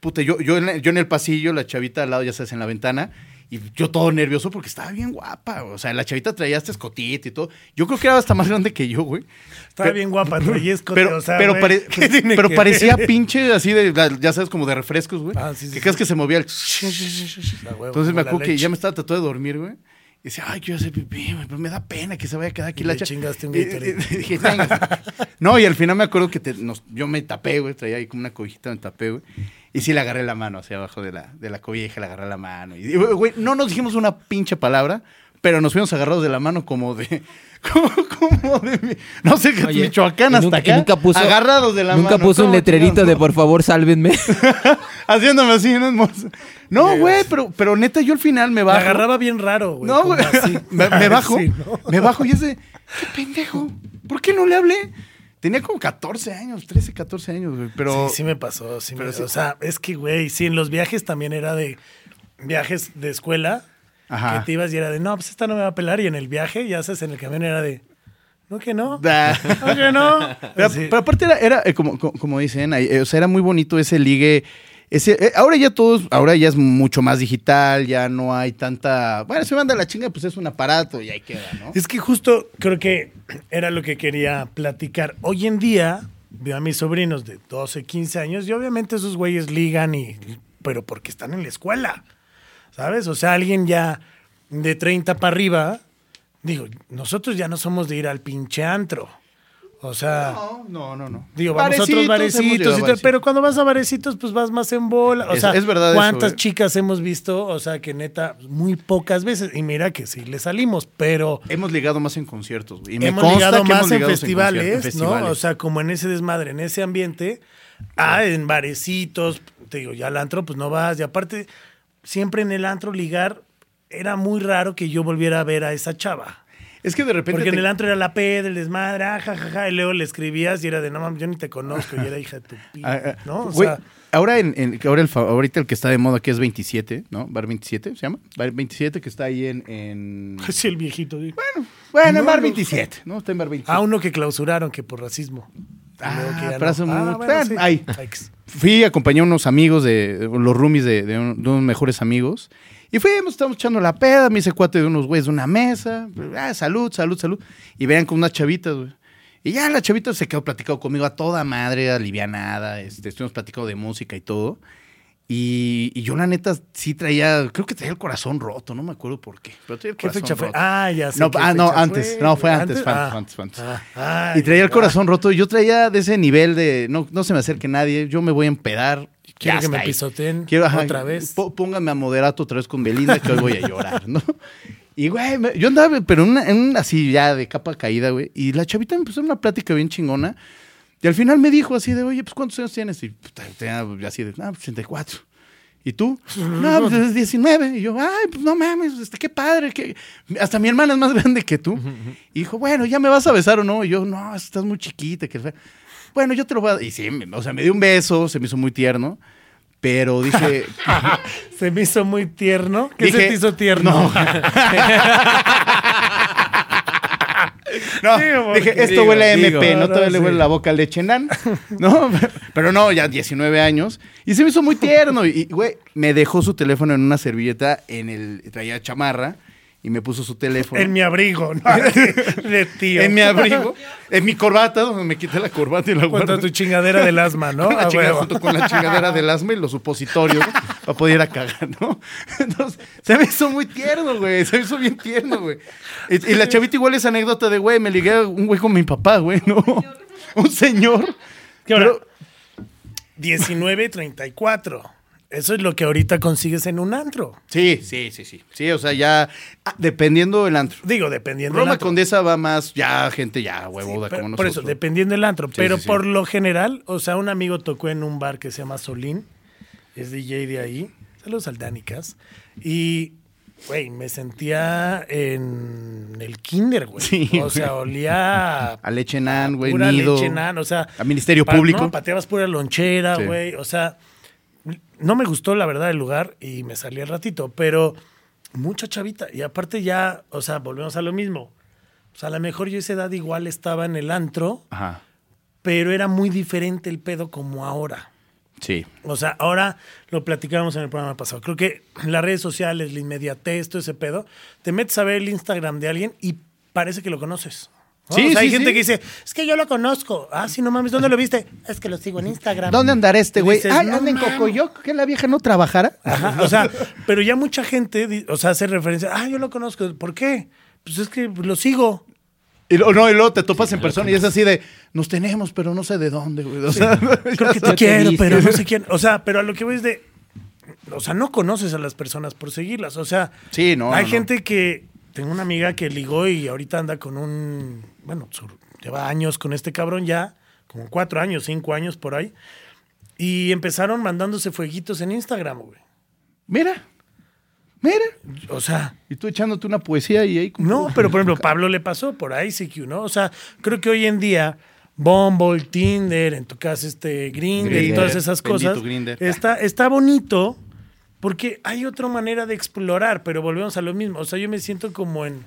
puta, yo, yo, en, yo en el pasillo, la chavita al lado, ya sabes, en la ventana. Y yo todo nervioso porque estaba bien guapa. O sea, la chavita traía hasta escotita y todo. Yo creo que era hasta más grande que yo, güey. Estaba Pero- bien guapa, traía escote, Pero, o sea, pero, güey, pare- ¿qué tiene <laughs> pero parecía ver? pinche así de, ya sabes, como de refrescos, güey. Ah, sí, sí, que sí. crees que se movía el... <laughs> Huevo, Entonces me acuerdo que ya me estaba tratando de dormir, güey. Y decía, ay, quiero hacer pipí, pero me da pena que se vaya a quedar aquí Y la le chingaste un dije, <laughs> no, y al final me acuerdo que te- nos- yo me tapé, güey, traía ahí como una cobijita, me tapé, güey. Y sí le agarré la mano hacia abajo de la, de la cobija, le agarré la mano. Y, güey, no nos dijimos una pinche palabra, pero nos fuimos agarrados de la mano como de. <laughs> Como, como de. No sé, Oye, Michoacán hasta nunca- acá. nunca puso- agarrados de la Nunca mano. puso un ¿Cómo letrerito de por favor, sálvenme. <laughs> Haciéndome así, ¿no? Hermoso. No, güey, pero, pero neta, yo al final me Me bajo. agarraba bien raro, güey. No, güey. <laughs> Me, me bajo. Sí, ¿no? Me bajo y es de. ¿Qué pendejo? ¿Por qué no le hablé? Tenía como 14 años, 13, 14 años, güey. Pero. Sí, sí me pasó. Sí me- sí. O sea, es que, güey, sí, en los viajes también era de viajes de escuela. Ajá. Que te ibas y era de, no, pues esta no me va a pelar. Y en el viaje, ya sabes, en el camión era de, no, que no. <laughs> No, que no. Pero, Sí. pero aparte era, era, eh, como, como, como dicen, eh, o sea, era muy bonito ese ligue. Ese, eh, ahora ya todos, ahora ya es mucho más digital, ya no hay tanta. Bueno, se manda la chinga, pues es un aparato y ahí queda, ¿no? Es que justo creo que era lo que quería platicar. Hoy en día veo a mis sobrinos de 12, 15 años y obviamente esos güeyes ligan y pero porque están en la escuela. ¿Sabes? O sea, alguien ya de 30 para arriba, digo, nosotros ya no somos de ir al pinche antro. O sea, No, no, no, no. Digo, vamos a otros barecitos, y tal, pero cuando vas a barecitos, pues vas más en bola. O Es- sea, es verdad ¿cuántas eh? chicas hemos visto? O sea, que neta, muy pocas veces. Y mira que sí le salimos, pero Hemos ligado más en conciertos, güey. Y me hemos consta ligado que más hemos en festivales, en ¿no? O sea, como en ese desmadre, en ese ambiente, ah, en barecitos, te digo, ya al antro, pues no vas. Y aparte, siempre en el antro ligar, era muy raro que yo volviera a ver a esa chava. es que de repente. Porque en te- el antro era la P del desmadre, ah, jajaja, y luego le escribías y era de, no mames, yo ni te conozco, y era hija de tu <laughs> pi, Ah, ah, ¿no? O sea, ahora, en, en- ahora el, ahorita el que está de moda que es 27, ¿no? Bar 27, ¿se llama? Bar 27 que está ahí en... en... <laughs> sí, el viejito. digo. Bueno, en no, Bar no. 27, ¿no? Está en Bar 27. Ah, uno que clausuraron, que por racismo. Ah, bueno, sí. ahí. Ex. Fui, acompañé a unos amigos de, de los roomies de, de un- de unos mejores amigos. Y fuimos, estábamos echando la peda, me hice cuate de unos güeyes de una mesa. Ah, salud, salud, salud. Y vean con unas chavitas, güey. Y ya la chavita se quedó platicando conmigo a toda madre, alivianada. Este, estuvimos platicando de música y todo. Y, y yo, la neta, sí traía, creo que traía el corazón roto, no me acuerdo por qué. Pero traía el ¿Qué corazón fecha fue? roto. Ah, ya sé. No, qué ah, no, antes. No, fue antes, fue Ah. antes, fue antes. Ah, Y traía el corazón roto. Y yo traía de ese nivel de no, no se me acerque nadie, yo me voy a empedar. Quiero Ya que me ahí. pisoteen Quiero, ajá, otra vez. po- póngame a moderato otra vez con Belinda, que hoy voy a llorar, ¿no? Y, güey, me- yo andaba, pero en una, en una así ya de capa caída, güey. Y la chavita me empezó una plática bien chingona. Y al final me dijo así de, oye, pues ¿cuántos años tienes? Y puta, tenía así de, ah, 84. ¿Y tú? <laughs> No, pues es 19. Y yo, ay, pues no mames, este, qué padre. Hasta mi hermana es más <laughs> grande que tú. Y dijo, bueno, ¿ya me vas a besar o no? Y yo, no, estás muy chiquita. Que... Bueno, yo te lo voy a... Y sí, o sea, me dio un beso, se me hizo muy tierno. Pero dije... <laughs> Se me hizo muy tierno. ¿Qué Dije, se te hizo tierno? No, Digo, porque- dije, esto digo, huele a MP, digo. no No, todavía le huele la boca al leche nan. <laughs> No, pero no, ya 19 años. Y se me hizo muy tierno. Y, güey, me dejó su teléfono en una servilleta, en el, traía chamarra, y me puso su teléfono. En mi abrigo, ¿no? <laughs> De tío. En mi abrigo, en mi corbata, donde me quité la corbata y la Junto a guardé. tu chingadera del asma, ¿no? <laughs> la A chingada, huevo. junto con la chingadera del asma y los supositorios, ¿no? Para poder ir a cagar, ¿no? <laughs> Entonces, se me hizo muy tierno, güey. Se me hizo bien tierno, güey. Y, y la chavita igual es anécdota de, güey, me ligué a un güey con mi papá, güey, ¿no? <laughs> Un señor. ¿Qué hora? Pero- 19.34. Eso es lo que ahorita consigues en un antro. Sí, sí, sí, sí. Sí, o sea, ya ah, dependiendo del antro. Digo, dependiendo del Roma antro. Condesa va más, ya gente ya Sí, huevuda pero- como por nosotros. eso, dependiendo del antro. pero sí, sí. por lo general, o sea, un amigo tocó en un bar que se llama Solín. Es DJ de ahí. Saludos al Danicas. Y, güey, me sentía en el kinder, güey. Sí, o sea, olía <laughs> A leche nan, güey, pura nido. leche nan, o sea, A Ministerio pa- Público. no, pateabas pura lonchera, Sí. güey, o sea, no me gustó la verdad el lugar y me salí al ratito, pero mucha chavita y aparte ya, o sea, volvemos a lo mismo. O sea, a lo mejor yo a esa edad igual estaba en el antro, Ajá. pero era muy diferente el pedo como ahora. Sí. O sea, ahora lo platicábamos en el programa pasado. Creo que las redes sociales, la inmediatez, todo ese pedo, te metes a ver el Instagram de alguien y parece que lo conoces. ¿no? Sí, o sea, hay sí, gente sí. que dice, es que yo lo conozco. Ah, sí, no mames, ¿dónde lo viste? Es que lo sigo en Instagram. ¿Dónde andará este güey? Ay, "No anda en mames". Cocoyoc, que la vieja no trabajara. Ajá, o sea, pero ya mucha gente, o sea, hace referencia, ah, yo lo conozco. ¿Por qué? Pues es que lo sigo. Y lo- no, y luego te topas en persona y es así de, nos tenemos, pero no sé de dónde, güey. O sea, Creo <laughs> que te quiero, pero no sé quién. O sea, pero a lo que voy es de. O sea, no conoces a las personas por seguirlas. O sea, Sí, no, hay no, no. gente que tengo una amiga que ligó y ahorita anda con un, bueno, lleva años con este cabrón ya, como cuatro años, cinco años por ahí. Y empezaron mandándose fueguitos en Instagram, güey. Mira, mira. O sea, Y tú echándote una poesía y ahí... como- no, pero por ejemplo, Pablo le pasó por ICQ, ¿no? O sea, creo que hoy en día Bumble, Tinder, en tu caso este Grindr, y Grindr, todas esas cosas, está, está bonito porque hay otra manera de explorar, pero volvemos a lo mismo. O sea, yo me siento como en,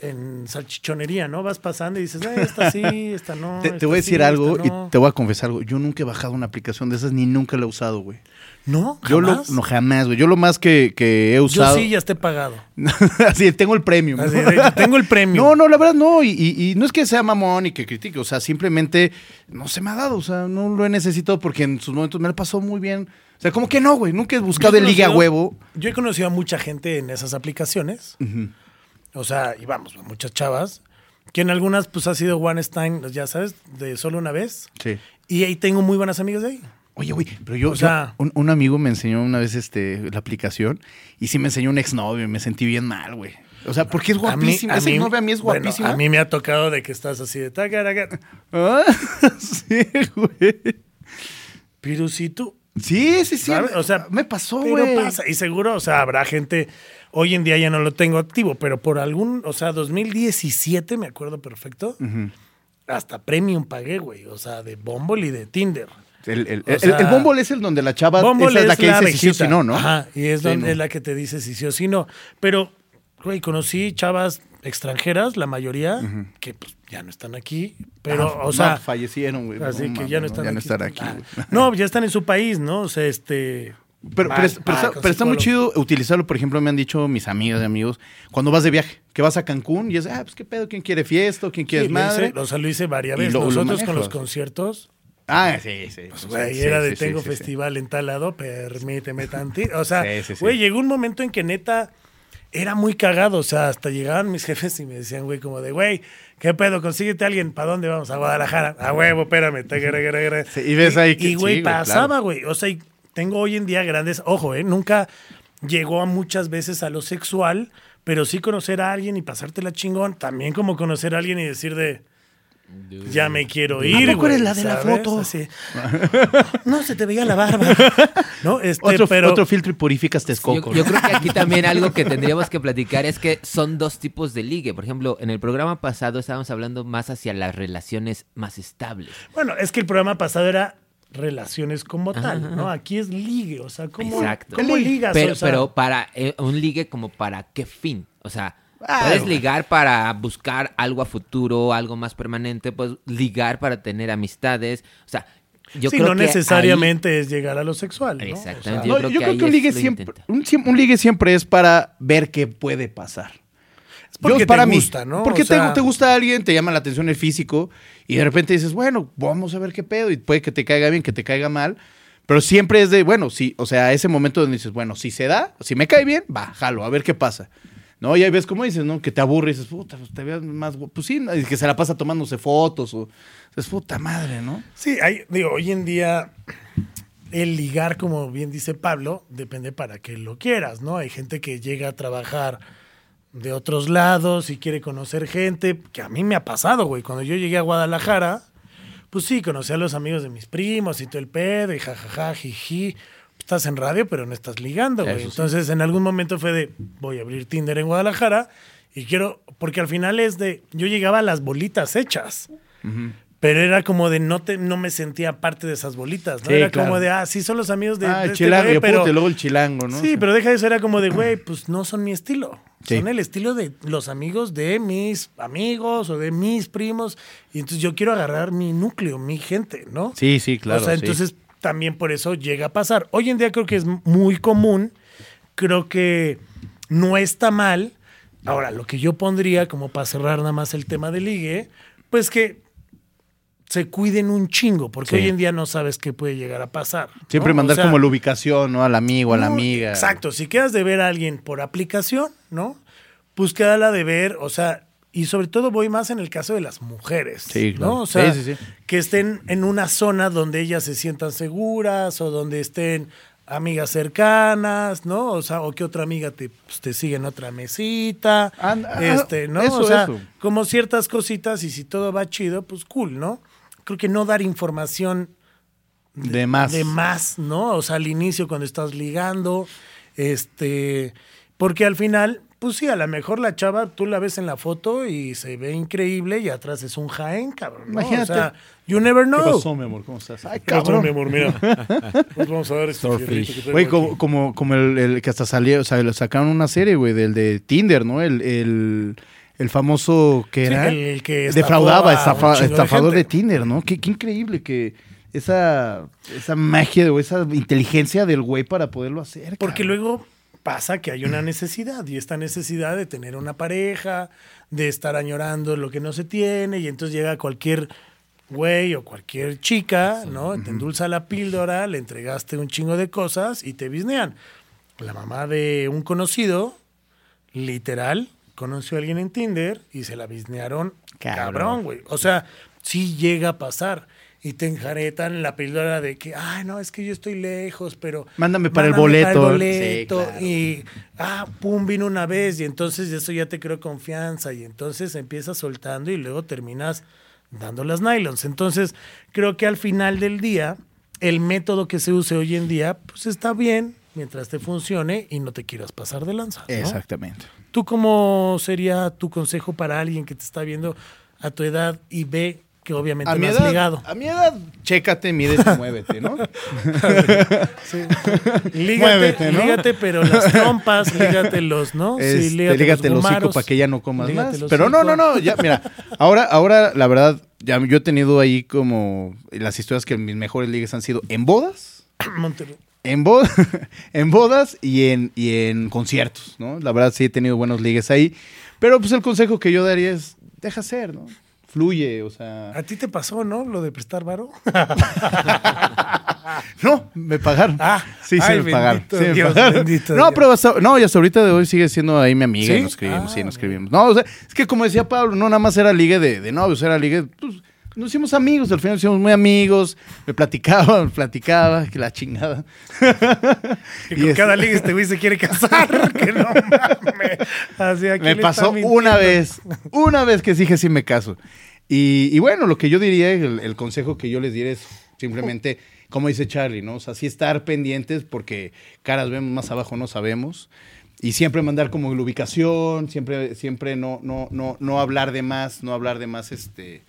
en salchichonería, ¿no? Vas pasando y dices, "Ah, esta sí, esta no. Te, voy a sí, decir algo y no". te voy a confesar algo. Yo nunca he bajado una aplicación de esas ni nunca la he usado, güey. ¿No? Yo lo, no jamás, güey. Yo lo más que, que he Yo usado. sí ya esté pagado. <laughs> Así, tengo el premium. Así tengo el premio. No, no, la verdad no. Y, y- y no es que sea mamón y que critique. O sea, simplemente no se me ha dado. O sea, no lo he necesitado porque en sus momentos me lo pasó muy bien. O sea, como que no, güey. Nunca he buscado Yo el liga huevo. Yo he conocido a mucha gente en esas aplicaciones. O sea, y vamos, muchas chavas. Que en algunas, pues ha sido One Stein, ya sabes, de solo una vez. Sí. Y ahí tengo muy buenas amigas de ahí. Oye, güey, pero yo, O sea- yo- un, un amigo me enseñó una vez este, la aplicación y sí me enseñó un exnovio y me sentí bien mal, güey. O sea, porque es A mí- guapísima. a mí- a mí es bueno, guapísima. a mí me ha tocado de que estás así de tacaraca. <laughs> Ah, <laughs> sí, güey. Pero si tú. Sí, sí, sí. ¿sabes? O sea, me pasó, Pero güey. pasa. Y seguro, o sea, habrá gente. Hoy en día ya no lo tengo activo, pero por algún. O sea, 2017, me acuerdo perfecto. Hasta premium pagué, güey. O sea, de Bumble y de Tinder. El, el, O el- sea, el Bumble es el donde la chava esa es la que dice si sí o si no, ¿no? Ajá, y es, Sí, donde, no. es la que te dice si sí o si no. Pero, güey, conocí chavas extranjeras, la mayoría, que pues ya no están aquí. Pero, Ah, o no, sea, fallecieron, güey. así No que ya no están ya no están aquí, Ah, no, ya están en su país, ¿no? O sea, este... Pero, pero, está, con pero está muy chido utilizarlo, por ejemplo, me han dicho mis amigas y amigos, cuando vas de viaje, que vas a Cancún y es, ah, pues qué pedo, ¿quién quiere fiesta? ¿Quién quiere Sí, lo madre? hice, o sea, lo hice varias veces. lo- lo Nosotros con los conciertos, Ah, sí, sí. pues, güey, sí, era de sí, tengo festival en tal lado, permíteme tantito. O sea, güey, llegó un momento en que neta era muy cagado. O sea, hasta llegaban mis <laughs> jefes y me decían, güey, como de, güey, ¿qué pedo? Consíguete a alguien. ¿Para dónde vamos? A Guadalajara. A huevo, espérame. Sí, y ves ahí que- Y, güey, pasaba, güey. O sea, y tengo hoy en día grandes. Ojo, ¿eh? Nunca llegó a muchas veces a lo sexual, pero sí conocer a alguien y pasártela chingón. También como conocer a alguien y decir de. Ya me quiero ir. poco güey", eres la de la foto? Así. <laughs> No, se te veía la barba. <laughs> ¿No? Este, Otro, pero, otro filtro y purificas Yo, Texcoco. yo creo que aquí <laughs> también algo que tendríamos que platicar es que son dos tipos de ligue. Por ejemplo, en el programa pasado estábamos hablando más hacia las relaciones más estables. Bueno, es que el programa pasado era relaciones como Ajá, tal, ajá. ¿no? Aquí es ligue, o sea, ¿cómo, Exacto. ¿cómo ligas? Pero, O sea, pero para eh, un ligue como para qué fin. O sea, Ah, puedes ligar para buscar algo a futuro, algo más permanente, puedes ligar para tener amistades. O sea, yo sí, creo no que necesariamente es llegar a lo sexual, ¿no? Exactamente. No, yo yo creo creo, que un ligue siempre, un, un ligue siempre es para ver qué puede pasar. Porque Yo, para te mí, gusta, ¿no? Porque O sea, te, te gusta alguien, te llama la atención el físico y de repente dices, bueno, vamos a ver qué pedo y puede que te caiga bien, que te caiga mal. Pero siempre es de, bueno, sí, o sea, ese momento donde dices, bueno, si se da, si me cae bien, va, jalo, a ver qué pasa. ¿No? Y ahí ves cómo dices, ¿no? Que te aburre y dices, puta, pues te veas más guapo. Pues sí, y que se la pasa tomándose fotos o. Es puta madre, ¿no? Sí, hay, digo, hoy en día el ligar, como bien dice Pablo, depende para que lo quieras, ¿no? Hay gente que llega a trabajar de otros lados y quiere conocer gente, que a mí me ha pasado, güey. Cuando yo llegué a Guadalajara, pues sí, conocí a los amigos de mis primos y todo el pedo y jajaja, jiji. Estás en radio, pero no estás ligando, güey. Eso sí. Entonces, en algún momento fue de, voy a abrir Tinder en Guadalajara y quiero, porque al final es de, yo llegaba a las bolitas hechas. Pero era como de no te, no me sentía parte de esas bolitas, ¿no? Sí, era claro. como de, ah, sí son los amigos de, ah, de el este chilango, güey, y pero luego el chilango, ¿no? Sí, pero deja de eso, era como de, güey, pues no son mi estilo. Sí. Son el estilo de los amigos de mis amigos o de mis primos. Y entonces yo quiero agarrar mi núcleo, mi gente, ¿no? Sí, sí, claro. o sea, sí. entonces también por eso llega a pasar. Hoy en día creo que es muy común. Creo que no está mal. Ahora, lo que yo pondría, como para cerrar nada más el tema de ligue, pues que se cuiden un chingo, porque Sí. hoy en día no sabes qué puede llegar a pasar. ¿no? Siempre O mandar sea, como la ubicación, ¿no? Al amigo, a la no, amiga. Exacto. Si quedas de ver a alguien por aplicación, ¿no? Pues quédala de ver, o sea, y sobre todo voy más en el caso de las mujeres. Sí, claro. ¿no? O sea, Sí, sí, sí. que estén en una zona donde ellas se sientan seguras o donde estén amigas cercanas, ¿no? O sea, o que otra amiga te, pues, te sigue en otra mesita, And- ah, este, ¿no? eso, o sea, eso. como ciertas cositas y si todo va chido, pues cool, ¿no? Creo que no dar información De más. de más, ¿no? O sea, al inicio cuando estás ligando, este, porque al final, pues sí, a lo mejor la chava tú la ves en la foto y se ve increíble y atrás es un Jaén, cabrón. ¿no? Imagínate. O sea, you never ¿Qué know. pasó, mi amor? ¿Cómo estás? Ay, ¿Qué pasó, cabrón. mi amor? Mira. <laughs> Pues vamos a ver este Güey, como, como, como el, el que hasta salió, o sea, le sacaron una serie, güey, del de Tinder, ¿no? El, el, el famoso que Sí, era. el- el que defraudaba, estafa- de estafador de, gente. Tinder, ¿no? Qué, qué increíble que esa, esa magia o esa inteligencia del güey para poderlo hacer. Porque cabrón. luego pasa que hay una necesidad y esta necesidad de tener una pareja, de estar añorando lo que no se tiene y entonces llega cualquier güey o cualquier chica, ¿no? Te endulza la píldora, le entregaste un chingo de cosas y te bisnean. La mamá de un conocido, literal, conoció a alguien en Tinder y se la bisnearon Cabrón. güey. O sea, sí llega a pasar. Y te enjaretan la píldora de que, ay, no, es que yo estoy lejos, pero. Mándame para el boleto". boleto. Sí, claro. Y, ah, pum, vino una vez. Y entonces eso ya te creo confianza. Y entonces empiezas soltando y luego terminas dando las nylons. Entonces, creo que al final del día, el método que se use hoy en día, pues está bien mientras te funcione y no te quieras pasar de lanza. ¿no? Exactamente. ¿Tú cómo sería tu consejo para alguien que te está viendo a tu edad y ve que obviamente A no mi, has edad, ligado? a mi edad, chécate, mídete, <laughs> muévete, ¿no? Sí. Lígate, Muévete, ¿no? lígate, pero las trompas, lígate los, ¿no? Este, Sí, lígate, lígate los hocico gumaros. para que ya no comas más. Pero no, no, no, ya, mira, ahora, ahora, la verdad, ya yo he tenido ahí como las historias que mis mejores ligues han sido en bodas, Monterrey. En, bo- <laughs> en bodas y en, y en conciertos, ¿no? La verdad sí he tenido buenos ligues ahí, pero pues el consejo que yo daría es, deja ser, ¿no? Fluye, o sea... ¿A ti te pasó, no? Lo de prestar varo. <laughs> No, me pagaron. Ah, sí, sí ay, me pagaron. sí me Dios, pagaron. no, Dios. pero hasta, no, y hasta ahorita de hoy sigue siendo ahí mi amiga y ¿Sí? nos escribimos, Ah, sí, nos mira. escribimos. No, o sea, es que como decía Pablo, no nada más era ligue de, de novios, era ligue, pues, nos hicimos amigos, al final nos hicimos muy amigos, me platicaba, me platicaba, que la chingada. <laughs> Que Y con cada liga este güey se quiere casar. <laughs> que no mames. Así, aquí me pasó una vez, una vez que dije sí me caso. Y, y bueno, lo que yo diría, el, el consejo que yo les diré es simplemente, como dice Charlie, ¿no? O sea, sí estar pendientes porque caras vemos, más abajo no sabemos. Y siempre mandar como la ubicación, siempre, siempre no, no, no, no hablar de más, no hablar de más, este,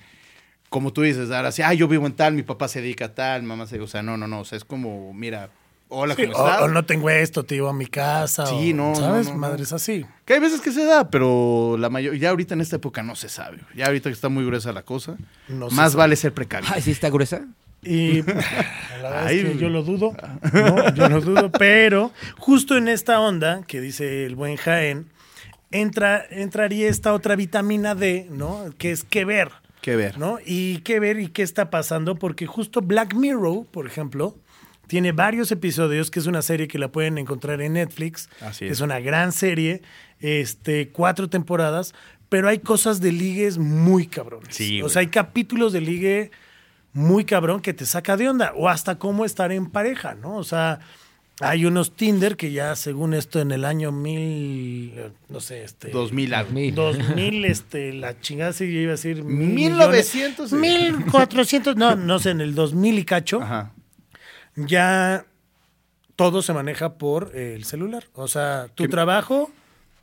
como tú dices, dar así, ah, yo vivo en tal, mi papá se dedica a tal, mamá se, o sea, no, no, no, o sea, es como, mira, hola, Sí, ¿cómo o, estás? o no tengo esto, te llevo a mi casa. Sí, o, no, ¿Sabes? no, no, no. Madres así. Que hay veces que se da, pero la mayor, ya ahorita en esta época no se sabe. Ya ahorita que está muy gruesa la cosa, se más vale ser precavido. Ay, sí está gruesa. Y <laughs> la verdad Ay, es que yo lo dudo, ¿no? yo lo dudo, pero justo en esta onda que dice el buen Jaén, entra, entraría esta otra vitamina D, ¿no? Que es que ver, Qué ver. ¿no? Y qué ver y qué está pasando, porque justo Black Mirror, por ejemplo, tiene varios episodios, que es una serie que la pueden encontrar en Netflix. Así Es es. una gran serie, este, cuatro temporadas, pero hay cosas de ligues muy cabrones. Sí, o sea, hay capítulos de ligue muy cabrón que te saca de onda, o hasta cómo estar en pareja, ¿no? O sea, hay unos Tinder que ya, según esto, en el año mil, no sé, este... 2000 algo. Mil. 2000, este, la chingada sí iba a decir... mil 1900, sí. millones, 1400, no, no sé, en el 2000 y cacho, Ajá. ya todo se maneja por eh, el celular. O sea, tu trabajo,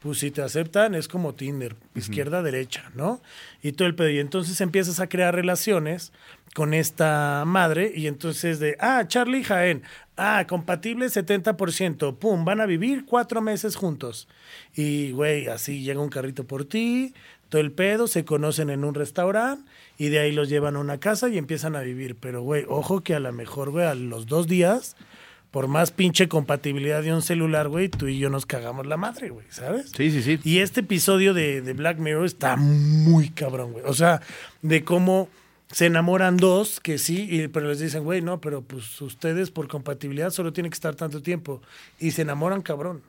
pues si te aceptan, es como Tinder, izquierda, derecha, ¿no? Y todo el pedo. Y entonces empiezas a crear relaciones con esta madre y entonces de, ah, Charlie y Jaén, ah, compatible 70%, pum, van a vivir cuatro meses juntos. Y, güey, así llega un carrito por ti, todo el pedo, se conocen en un restaurante y de ahí los llevan a una casa y empiezan a vivir. Pero, güey, ojo que a lo mejor, güey, a los dos días, por más pinche compatibilidad de un celular, güey, tú y yo nos cagamos la madre, güey, ¿sabes? Sí, sí, sí. Y este episodio de, de Black Mirror está muy cabrón, güey. O sea, de cómo se enamoran dos que sí, y- pero les dicen, güey, no, pero pues ustedes por compatibilidad solo tienen que estar tanto tiempo. Y se enamoran cabrón.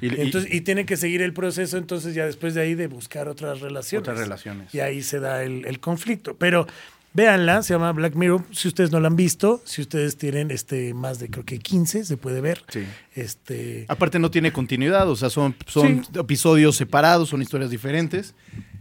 Y- y- entonces, y tienen que seguir el proceso, entonces ya después de ahí de buscar otras relaciones. Otras relaciones. Y ahí se da el, el conflicto. Pero Véanla, se llama Black Mirror. Si ustedes no la han visto, si ustedes tienen este más de creo que 15, se puede ver. Sí. Este, Aparte no tiene continuidad, o sea, son, son episodios separados, son historias diferentes.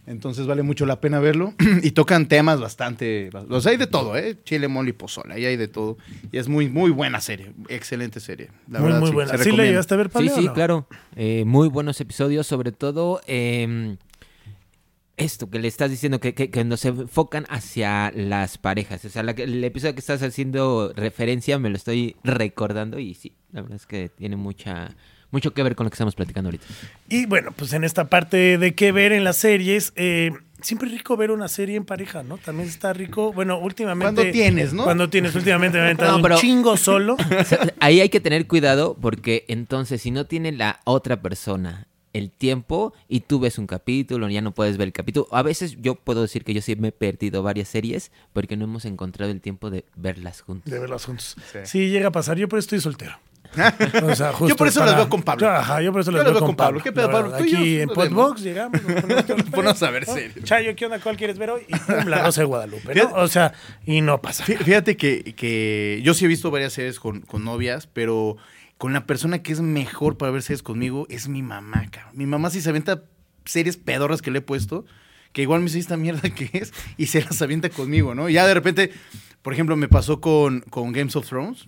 Entonces vale mucho la pena verlo. <clears throat> y tocan temas bastante... O sea, hay de todo, ¿eh? Chile, mole y pozole, ahí hay de todo. Y es muy, muy buena serie, excelente serie. La muy, verdad, muy sí, buena. se ¿Sí la llegaste a ver, Sí, Pablo? sí, no? claro. Eh, muy buenos episodios, sobre todo eh, esto que le estás diciendo, que, que, que se enfocan hacia las parejas. O sea, la el episodio que estás haciendo referencia me lo estoy recordando y sí, la verdad es que tiene mucha mucho que ver con lo que estamos platicando ahorita. Y bueno, pues en esta parte de qué ver en las series, eh, siempre es rico ver una serie en pareja, ¿no? También está rico. Bueno, últimamente. Cuando tienes, ¿no? Cuando tienes, últimamente me <laughs> No, pero- un chingo solo. <laughs> O sea, ahí hay que tener cuidado porque entonces si no tiene la otra persona el tiempo y tú ves un capítulo, ya no puedes ver el capítulo. A veces yo puedo decir que yo sí me he perdido varias series porque no hemos encontrado el tiempo de verlas juntos. De verlas juntos. Sí. Sí. llega a pasar. Yo por eso estoy soltero. <laughs> O sea, justo Yo por eso para- las veo con Pablo. Yo, ajá, yo por eso las veo con Pablo. ¿Qué pedo, Pablo? y yo Aquí en. Podbox llegamos. nos ponemos- Ponnos a ver ¿no? series. Chayo, ¿qué onda? ¿Cuál quieres ver hoy? Y pum, la Rosa de Guadalupe, ¿no? Fíjate- O sea, y no pasa. Fí- Fíjate que, que yo sí he visto varias series con, con novias, pero con la persona que es mejor para ver series conmigo es mi mamá, cabrón. Mi mamá sí se avienta series pedorras que le he puesto, que igual me dice esta mierda que es, y se las avienta conmigo, ¿no? Ya de repente, por ejemplo, me pasó con, con Games of Thrones.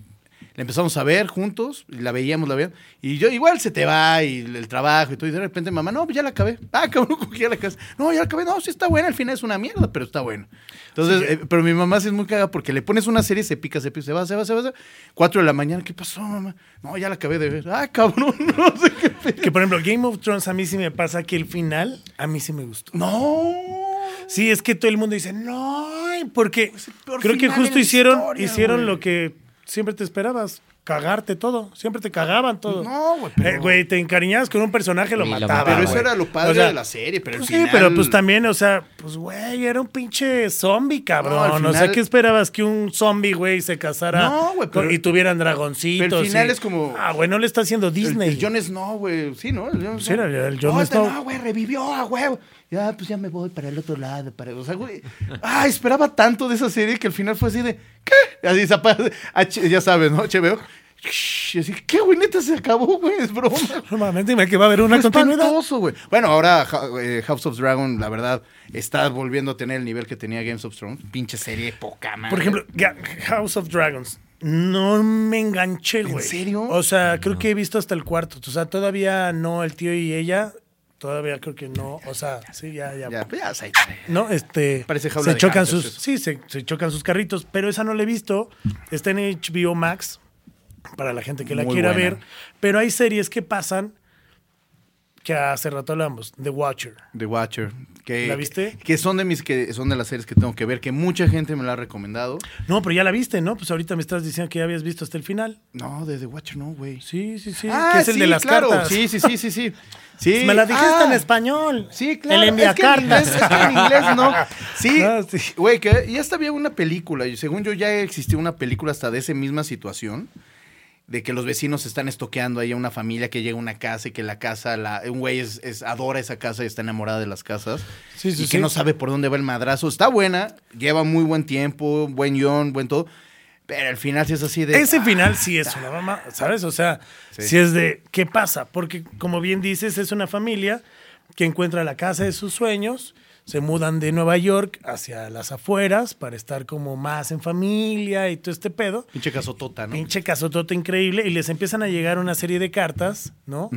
La empezamos a ver juntos, y la veíamos, la veíamos, y yo igual se te va, y el trabajo y todo, y de repente mamá, no, pues ya la acabé. <laughs> Ah, cabrón, ¿cómo que ya la acabé? No, ya la acabé, no, sí está buena, al final es una mierda, pero está bueno. Entonces, eh, pero mi mamá sí es muy cagada porque le pones una serie, se pica, se pica, se va, se va, se va, se va. Cuatro de la mañana, ¿qué pasó, mamá? No, ya la acabé de ver. Ah, cabrón, <laughs> no sé qué pedo. Que por ejemplo, Game of Thrones a mí sí me pasa que el final a mí sí me gustó. No. Sí, es que todo el mundo dice, no, porque creo que justo hicieron, historia, hicieron lo que siempre te esperabas, cagarte todo. Siempre te cagaban todo. No, güey, pero- Eh, güey, te encariñabas con un personaje, lo Sí, lo mataban. mataban, Pero eso güey. era lo padre O sea, de la serie, pero el pues final... Sí, pero pues también, o sea, pues güey, era un pinche zombie, cabrón. No, al O sea, final- ¿qué esperabas? Que un zombie, güey, se casara No, güey, pero- con- y tuvieran dragoncitos. pero el final y- es como- Ah, güey, no le está haciendo El, Disney. el Jon Snow, güey. Sí, ¿no? El Jon Sí, era el Jon No, este Snow. No, güey, revivió, ah, güey. Ya, pues ya me voy para el otro lado. Para... O sea, güey. Ah, esperaba tanto de esa serie que al final fue así de. ¿Qué? Así, H- ya sabes, ¿no? HBO. Y así, ¿qué, güey? Neta se acabó, güey. Es broma. Normalmente dime que va a haber una Fue continuidad. güey. Bueno, ahora eh, House of Dragon, la verdad, está volviendo a tener el nivel que tenía Games of Thrones. Pinche serie poca madre. Por ejemplo, House of Dragons. No me enganché, güey. serio? O sea, creo que he visto hasta el cuarto. O sea, todavía no el tío y ella. Todavía creo que no. O sea, sí, ya, ya. Ya, pues ya, se- No, este. Parece jaula se de chocan sus. eso. Sí, se, se chocan sus carritos. Pero esa no la he visto. Está en HBO Max. Para la gente que la Muy quiera buena. ver. Pero hay series que pasan. Que hace rato hablamos. The Watcher. The Watcher. Que, ¿La viste? Que son de mis que son de las series que tengo que ver, que mucha gente me la ha recomendado. No, pero ya la viste, ¿no? Pues ahorita me estás diciendo que ya habías visto hasta el final. No, de The Watcher no, güey. Sí, sí, sí. Ah, que es el de las claro. cartas. Sí, sí, sí, sí, sí. <laughs> Sí. Me la dijiste Ah, en español. Sí, claro. El envía es que en inglés, es que en inglés no. <laughs> Sí, Ah, sí. güey, que ya hasta había una película, y según yo ya existió una película hasta de esa misma situación, de que los vecinos están estoqueando ahí a una familia que llega a una casa y que la casa, la, un güey es, es- adora esa casa y está enamorada de las casas. Sí, sí, y que sí. no sabe por dónde va el madrazo. Está buena, lleva muy buen tiempo, buen guion, buen todo. Pero al final sí es así de. Ese ah, final sí es una mamá, ¿sabes? O sea, Sí. sí. es de, ¿qué pasa? Porque, como bien dices, es una familia que encuentra la casa de sus sueños, se mudan de Nueva York hacia las afueras para estar como más en familia y todo este pedo. Pinche casotota, ¿no? Pinche casotota increíble y les empiezan a llegar una serie de cartas, ¿no?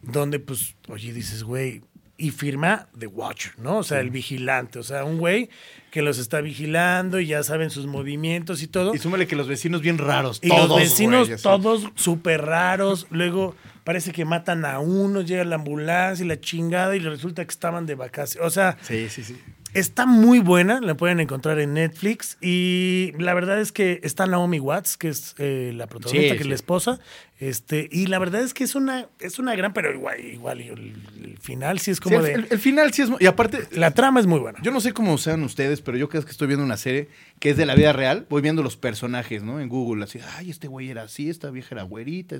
Donde, pues, oye, dices, güey, y firma The Watcher, ¿no? O sea, el vigilante, o sea, un güey que los está vigilando y ya saben sus movimientos y todo. Y súmale que los vecinos bien raros. Y todos, los vecinos güey, todos súper raros. Luego parece que matan a uno, llega la ambulancia y la chingada y resulta que estaban de vacaciones. O sea, Sí, sí, sí. Está muy buena, la pueden encontrar en Netflix. Y la verdad es que está Naomi Watts, que es eh, la protagonista, Sí, que es la esposa. Este, y la verdad es que es una, es una gran, pero igual, igual el, el final sí es como de. el- el final sí es. Y aparte, la trama es muy buena. yo no sé cómo sean ustedes, pero yo creo que estoy viendo una serie que es de la vida real. Voy viendo los personajes, ¿no? En Google, así, ay, este güey era así, esta vieja era güerita.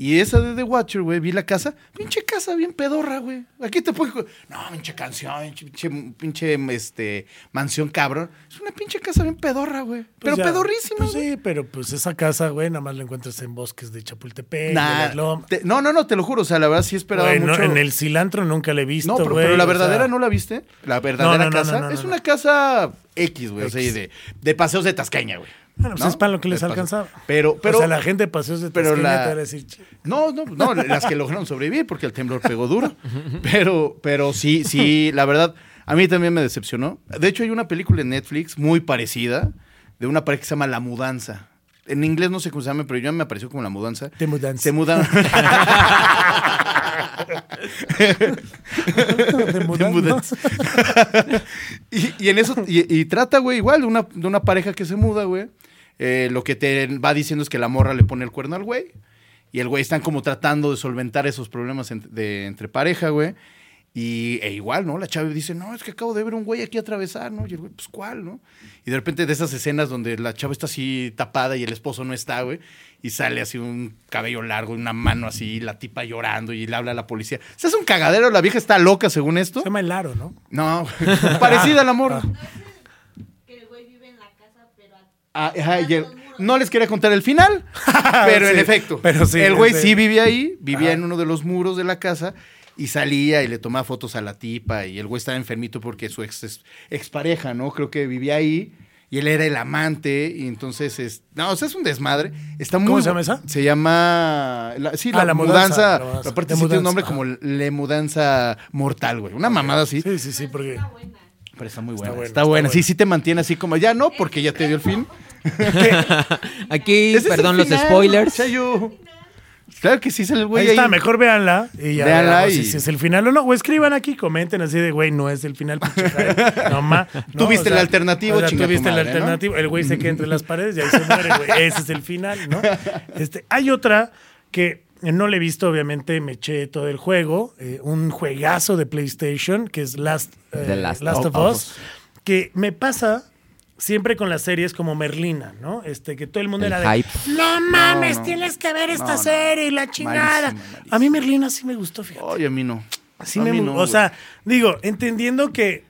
Y esa de The Watcher, güey, vi la casa. Pinche casa bien pedorra, güey. Aquí te puedo... No, pinche canción, pinche, pinche este, mansión cabrón. Es una pinche casa bien pedorra, güey. Pues Pero ya, pedorrísima, pues güey. sí, pero pues esa casa, güey, nada más la encuentras en bosques de Chapultepec, Nah, de te- no, no, no, te lo juro. O sea, la verdad sí esperaba no, mucho. en el cilantro nunca le he visto, No, pero, la sea, verdadera no la viste. La verdadera No, no, no, casa no, no, es no. una casa X, güey. O sea, de, de paseos de Tasqueña, güey. Bueno, pues ¿no? es para lo que les De alcanzaba. Pero, pero. o sea, la gente de paseos de pero la- te va a decir. No, no, no, las que lograron sobrevivir porque el temblor pegó duro. <laughs> Pero, pero sí, sí, la verdad, a mí también me decepcionó. De hecho, hay una película en Netflix muy parecida de una pareja que se llama La Mudanza. En inglés no sé cómo se llama, pero yo me apareció como La Mudanza. Te mudanza. Mudan. <laughs> Te De mudan, ¿no? mudanza. <laughs> y, y en eso, y, y trata, güey, igual de una, de una pareja que se muda, güey. Eh, lo que te va diciendo es que la morra le pone el cuerno al güey. Y el güey están como tratando de solventar esos problemas en- de- entre pareja, güey. Y e igual, ¿no? La chava dice, no, es que acabo de ver un güey aquí atravesar, ¿no? Y el güey, pues, ¿cuál, no? Y de repente de esas escenas donde la chava está así tapada y el esposo no está, güey. Y sale así un cabello largo, una mano así, la tipa llorando y le habla a la policía. O sea, es un cagadero, la vieja está loca según esto. Se llama el aro, ¿no? No, <laughs> parecida a la morra. que el güey vive en la casa, Ah, ajá, y el- no les quería contar el final, <laughs> pero en Sí, efecto. pero sí, el güey sí. sí vivía ahí, vivía Ajá. en uno de los muros de la casa y salía y le tomaba fotos a la tipa y el güey estaba enfermito porque su ex es- expareja, ¿no? Creo que vivía ahí y él era el amante y entonces es no, o sea, es un desmadre. Está muy ¿Cómo se llama esa? Se llama la, sí, Ah, la, la mudanza, mudanza, la mudanza. aparte De sí tiene un mudanza, nombre ajá. como le mudanza mortal, güey. Una mamada así. Sí, sí, sí, porque... Pero está muy Está buena. buena, Está está buena. buena. Sí, sí te mantiene así como ya no, porque ya te dio el fin. <laughs> Aquí, es perdón los final, spoilers. Chayo. Claro que sí sale el güey Ahí está, mejor véanla y ya Véanla y- si, si es el final o no. O escriban aquí, comenten así de, güey, no es el final. <laughs> No, ma, Tú no, viste el alternativo, o sea, tú viste el madre, ¿no? alternativo. El güey se queda entre las paredes y ahí se muere, güey. Ese es el final, ¿no? <laughs> Este, hay otra que no le he visto, obviamente, me eché todo el juego. eh, un juegazo de PlayStation que es Last, eh, Last Last of of Us. Que me pasa siempre con las series como Merlina, ¿no? Este, que todo el mundo El era de, hype. no mames, no. tienes que ver esta No, no. serie y la chingada. Malísimo, malísimo. A mí Merlina sí me gustó, fíjate. Oye, a mí no. Sí A me mí no, o sea, digo, entendiendo que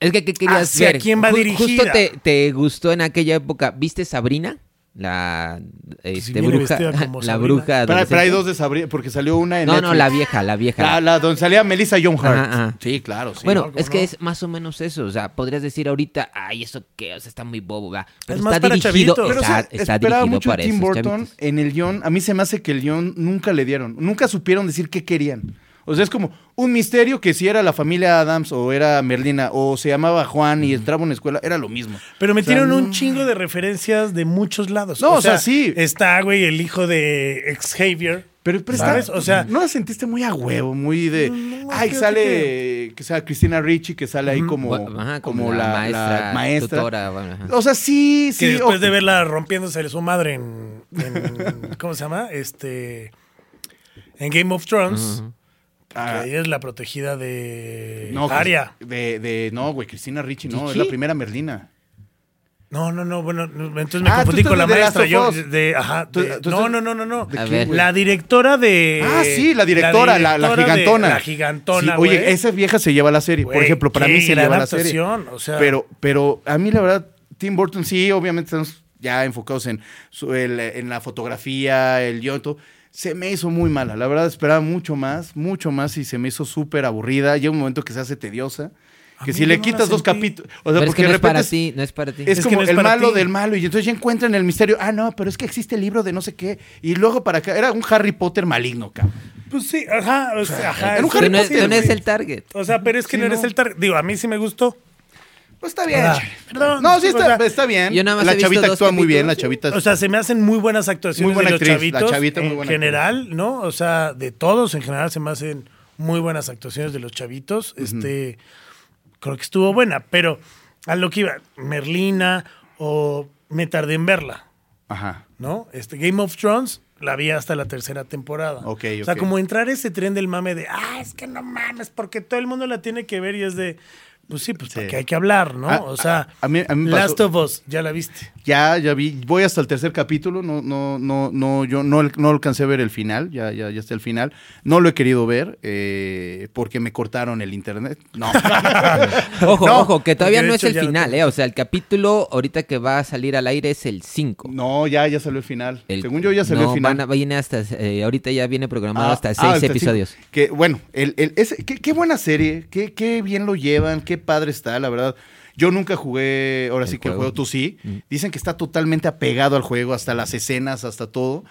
Es que, ¿qué querías ¿Hacia ver? quién va Ju- dirigida? Justo te, te gustó en aquella época. ¿Viste Sabrina? La este, viene bruja. <laughs> La bruja. Pero, pero hay dos de Sabrina, porque salió una en No, no, la vieja, la vieja. La, la donde salía Melissa John Hart. Ajá, ajá. Sí, claro, sí. bueno, ¿cómo es que no? es más o menos eso. O sea, podrías decir ahorita, ay, eso qué, o sea, está muy bobo, ¿verdad? Pero Es más está para dirigido, chavitos. Pero, o está, sea, está dirigido mucho para Tim esos Burton chavitos. en el guion. A mí se me hace que el guion nunca le dieron. Nunca supieron decir qué querían. O sea, es como un misterio que si era la familia Adams o era Merlina o se llamaba Juan y entraba a una escuela, era lo mismo. Pero metieron O sea, un chingo de referencias de muchos lados. No, o sea, sí. Está, güey, el hijo de Xavier. Pero, pero ¿Sabes? está- O sea- ¿no la sentiste muy a huevo? Muy de. No, ay, sale. Que sea Cristina Ricci, que sale ahí como, ajá, como, la, maestra. maestra. tutora, bueno. O sea, sí, Que sí. después ok. de verla rompiéndose su madre en, en- <laughs> ¿Cómo se llama? Este. En Game of Thrones. Que ella es la protegida de. no, Arya. De, de, no, güey, Cristina Ricci, no, es la primera Merlina. No, no, no, bueno, no, entonces me Ah, confundí con la de maestra. Yo, de, ajá, Tú- de- tú no, no, no, no, no. La directora de. Ah, sí, la directora, la, la directora de- gigantona. La gigantona. Sí, oye, esa vieja se lleva la serie. Por ejemplo, para mí se lleva la serie. adaptación, o sea- pero, pero a mí la verdad, Tim Burton sí, obviamente estamos ya enfocados en, su- el- en la fotografía, el guion, todo. Se me hizo muy mala. La verdad, esperaba mucho más, mucho más y se me hizo súper aburrida. Llega un momento que se hace tediosa. A Que si le no quitas dos capítulos. O sea, Pero es porque que no de es para repente ti, no es para ti. es, Es como no es el malo ti. del malo. Y entonces ya encuentran el misterio. Ah, no, pero es que existe el libro de no sé qué. Y luego para acá. Era un Harry Potter maligno, cabrón. Pues sí, ajá, o sea, ajá. era un es- Harry es- Potter, no es el target. O sea, pero es que Sí, no eres no. el target. Digo, a mí sí me gustó. Pues está bien. Ah, perdón, No, sí o está, sea, está bien. yo nada más la he visto chavita dos actúa muy bien. La chavita. O sea, se me hacen muy buenas actuaciones Muy buena de los actriz, la chavitos. chavita muy en buena general, ¿no? O sea, de todos en general se me hacen muy buenas actuaciones de los chavitos. Este, creo que estuvo buena, pero a lo que iba, Merlina o me tardé en verla, Ajá. ¿no? Este Game of Thrones la vi hasta la tercera temporada. Ok, O sea, ok. como entrar ese tren del mame de, ah, es que no mames, porque todo el mundo la tiene que ver y es de, Pues sí, pues Sí. porque hay que hablar, ¿no? A- o sea, a- a mí- a mí Last of Us, ya la viste. Ya, ya vi. Voy hasta el tercer capítulo. No, no, no, no, yo no, no alcancé a ver el final. Ya, ya, ya está el final. No lo he querido ver eh, porque me cortaron el internet. No. <laughs> <laughs> Ojo, No, ojo, que todavía no es el final. ¿eh? O sea, el capítulo ahorita que va a salir al aire es el 5. no, ya, ya salió el final. El- Según yo ya salió no, el final. van a- viene hasta, eh, ahorita ya viene programado Ah, hasta ah, 6 hasta el episodios. cinco. Que bueno, el, el- ese- qué, qué buena serie, qué, qué bien lo llevan, qué padre está, la verdad. Yo nunca jugué, ahora El sí que el juego. juego, tú sí. Mm. Dicen que está totalmente apegado al juego, hasta las escenas, hasta todo.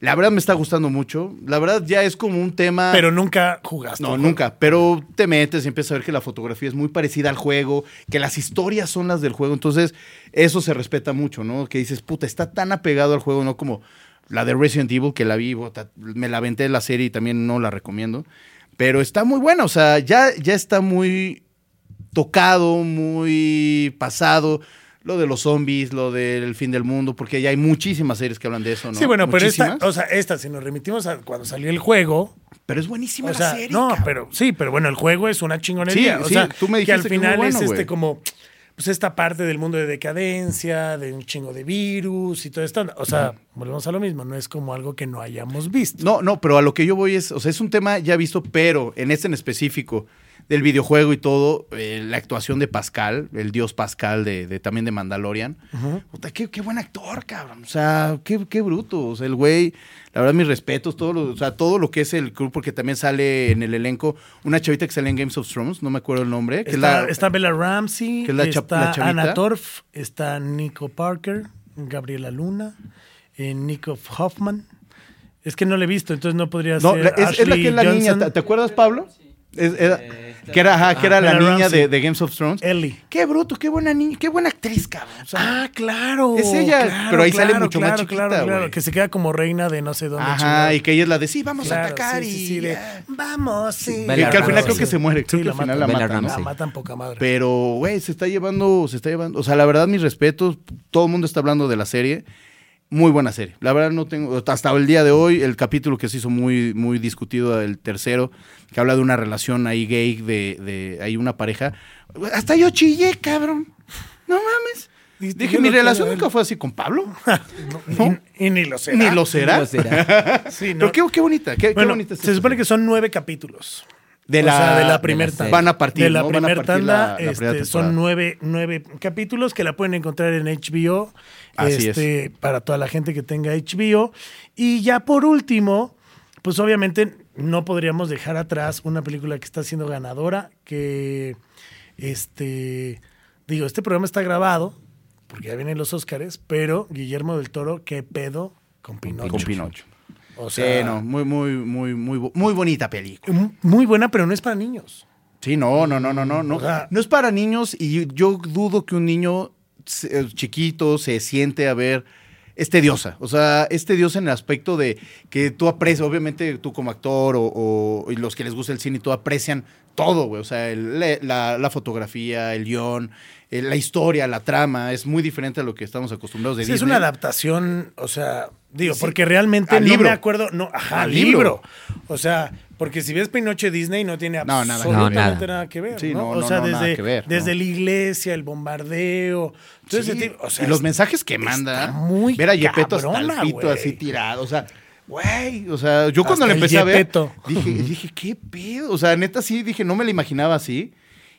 La verdad me está gustando mucho. La verdad ya es como un tema... Pero nunca jugaste. No, nunca. Pero te metes y empiezas a ver que la fotografía es muy parecida al juego, que las historias son las del juego. Entonces, eso se respeta mucho, ¿no? Que dices, puta, está tan apegado al juego, ¿no? Como la de Resident Evil, que la vi, bota, me la aventé la serie y también no la recomiendo. Pero está muy buena, o sea, ya, ya está muy tocado, muy pasado. Lo de los zombies, lo del fin del mundo, porque ya hay muchísimas series que hablan de eso, ¿no? Sí, bueno, pero esta, o sea, esta, si nos remitimos a cuando salió el juego, Pero es buenísima o la serie. no, cabrón. pero sí, pero bueno, el juego es una chingonería. Sí, o sí, sea, tú me que al dijiste que muy final bueno, es este como, pues esta parte del mundo de decadencia, de un chingo de virus y todo esto. O sea, volvemos a lo mismo, no es como algo que no hayamos visto. No, no, pero a lo que yo voy es, o sea, es un tema ya visto, pero en este en específico del videojuego y todo, eh, la actuación de Pascal, el dios Pascal de, de- también de Mandalorian. Puta, qué, qué buen actor, cabrón. O sea, qué, qué bruto. O sea, el güey, la verdad, mis respetos, todo lo, o sea, todo lo que es el club, porque también sale en el elenco una chavita que sale en Games of Thrones, no me acuerdo el nombre. Que es Está, la- está Bella Ramsey, que es la está la. Anna Torf, está Nico Parker, Gabriela Luna, eh, Nico Hoffman. Es que no le he visto, entonces no podría No, ser es, es la que es la Ashley niña. Johnson. ¿Te, te acuerdas, Pablo? Es- era- que era, ajá, que era la Bella niña Ramsey. de, de Games of Thrones. Ellie. Qué bruto, qué buena niña, qué buena actriz, cabrón. O sea, Ah, claro. Es ella, claro, pero ahí sale claro, mucho más claro, chiquita, Claro, claro, que se queda como reina de no sé dónde. Ajá, y que ella es la de sí, vamos a atacar sí, y sí, sí, de, vamos, sí. Que, Bella que al final creo que se muere, creo Sí, que al la final la matan. ¿no? La matan poca madre. Pero, güey, se está llevando, se está llevando, o sea, la verdad, mis respetos, todo el mundo está hablando de la serie. Muy buena serie. La verdad no tengo, hasta el día de hoy, el capítulo que se hizo muy, muy discutido, el tercero, que habla de una relación ahí gay, de, de ahí una pareja. Hasta yo chillé, cabrón. No mames. Dije, mi relación nunca fue así con Pablo. <laughs> No, y, y ni lo será. Ni lo será. <laughs> Sí, no. Pero qué, qué bonita, qué, bonita se supone que son nueve capítulos. De o la, sea, de la de primera la tanda. serie. Van a partir, De la ¿no? Tanda la- la este, son nueve, nueve capítulos que la pueden encontrar en HBO. Así este, Para toda la gente que tenga HBO. Y ya por último, pues obviamente no podríamos dejar atrás una película que está siendo ganadora, que este digo, este programa está grabado, porque ya vienen los Óscares, pero Guillermo del Toro, qué pedo con Pinocho. Con Pinocho. O Sí, sea, no, muy, muy, muy, muy, muy bonita película. muy buena, pero no es para niños. Sí, no, no, no, no, no, no. O sea- no es para niños y yo dudo que un niño eh, chiquito se siente a ver. Es tediosa, o sea, es tediosa en el aspecto de que tú aprecias, obviamente tú como actor o, o- y los que les gusta el cine todo aprecian todo, güey, o sea, el- le- la, la fotografía, el guion, eh, la historia, la trama, es muy diferente a lo que estamos acostumbrados de Sí, es una adaptación, o sea, digo, Sí. porque realmente Al no libro. me acuerdo, no, ajá, Al libro. libro. O sea, porque si ves Pinocho Disney no tiene No, nada absolutamente No, nada. que ver, Sí, ¿no? no, o no, sea, no, desde, nada que ver, desde no. la iglesia, el bombardeo, todo ese Sí, tipo, o sea, y los es- mensajes que está manda. muy ver a Yepeto hasta el pito así tirado. O sea, güey. O sea, yo cuando el empecé a ver, dije, <laughs> dije, ¿qué pedo? O sea, neta sí, dije, no me la imaginaba así.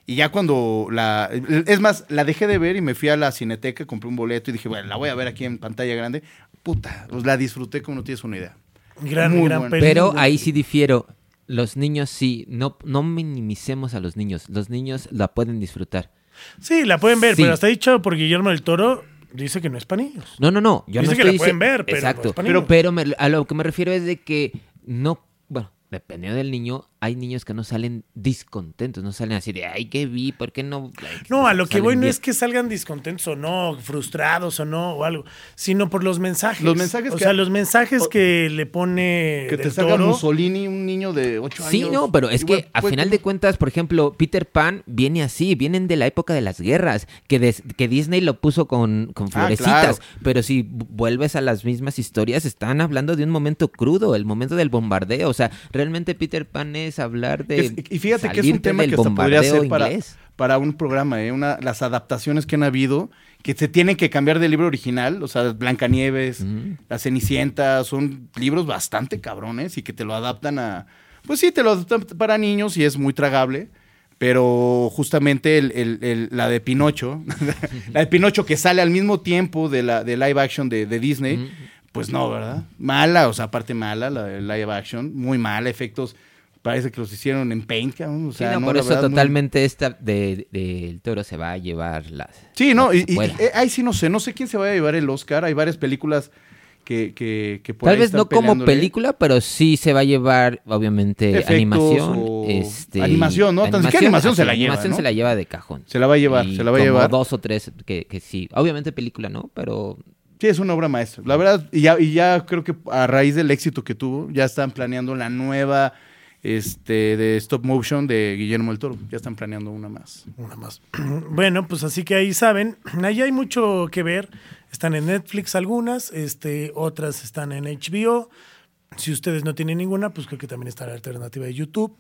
Y ya cuando la. Es más, la dejé de ver y me fui a la cineteca, compré un boleto y dije, bueno, la voy a ver aquí en pantalla grande. Puta, pues la disfruté como no tienes una idea. gran, muy gran bueno. película. Pero ahí sí difiero. Los niños sí, no, no minimicemos a los niños. Los niños la pueden disfrutar. Sí, la pueden ver, Sí. pero está dicho por Guillermo del Toro, dice que no es para niños. No, no, no. Yo Dice no que la pueden ver, pero no Exacto. es para pero pero me- a lo que me refiero es de que no. Dependiendo del niño, hay niños que no salen discontentos. No salen así de, ay, ¿qué vi? ¿Por qué no? Ay, No, a lo que voy no bien". es que salgan discontentos o no, frustrados o no, o algo, sino por los mensajes. Los mensajes o que- sea, los mensajes o- que le pone Que te saca Toro. Mussolini, un niño de 8 años. Sí, no, pero es Igual que a final de cuentas, por ejemplo, Peter Pan viene así, vienen de la época de las guerras, que, des- que Disney lo puso con, con Ah, florecitas, claro. pero si vu- vuelves a las mismas historias, están hablando de un momento crudo, el momento del bombardeo, o sea, realmente Peter Pan es hablar de Es- y fíjate que es un tema que hasta podría ser para, para un programa, ¿eh? Una, las adaptaciones que han habido, que se tienen que cambiar del libro original, o sea, Blancanieves. La Cenicienta, son libros bastante cabrones y que te lo adaptan a... Pues sí, te lo adaptan para niños y es muy tragable, pero justamente el- el- el- la de Pinocho, <laughs> la de Pinocho que sale al mismo tiempo de la de live action de, de Disney. Pues no, ¿verdad? Mala, o sea, aparte mala, la de live action, muy mala, efectos, parece que los hicieron en Paint, o Sí, sea, no, no, por eso verdad, muy- totalmente esta de, de- el toro se va a llevar las... Sí, no, y, pueda. eh, ahí sí no sé, no sé quién se vaya a llevar el Oscar, hay varias películas que, que, que por Tal ahí vez no como película, pero sí se va a llevar, obviamente, Efectos animación. o- Este, Animación, ¿no? Tan siquiera animación se la lleva, Animación ¿no? se la lleva de cajón. Se la va a llevar, Y se la va a llevar. dos o tres que, que sí. Obviamente película, ¿no? Pero Sí, es una obra maestra. La verdad, y ya, y ya creo que a raíz del éxito que tuvo, ya están planeando la nueva este, de stop motion de Guillermo del Toro. Ya están planeando una más. Una más. <clears throat> Bueno, pues así que ahí saben, <clears throat> ahí hay mucho que ver. Están en Netflix algunas, este, otras están en HBO. Si ustedes no tienen ninguna, pues creo que también está la alternativa de YouTube.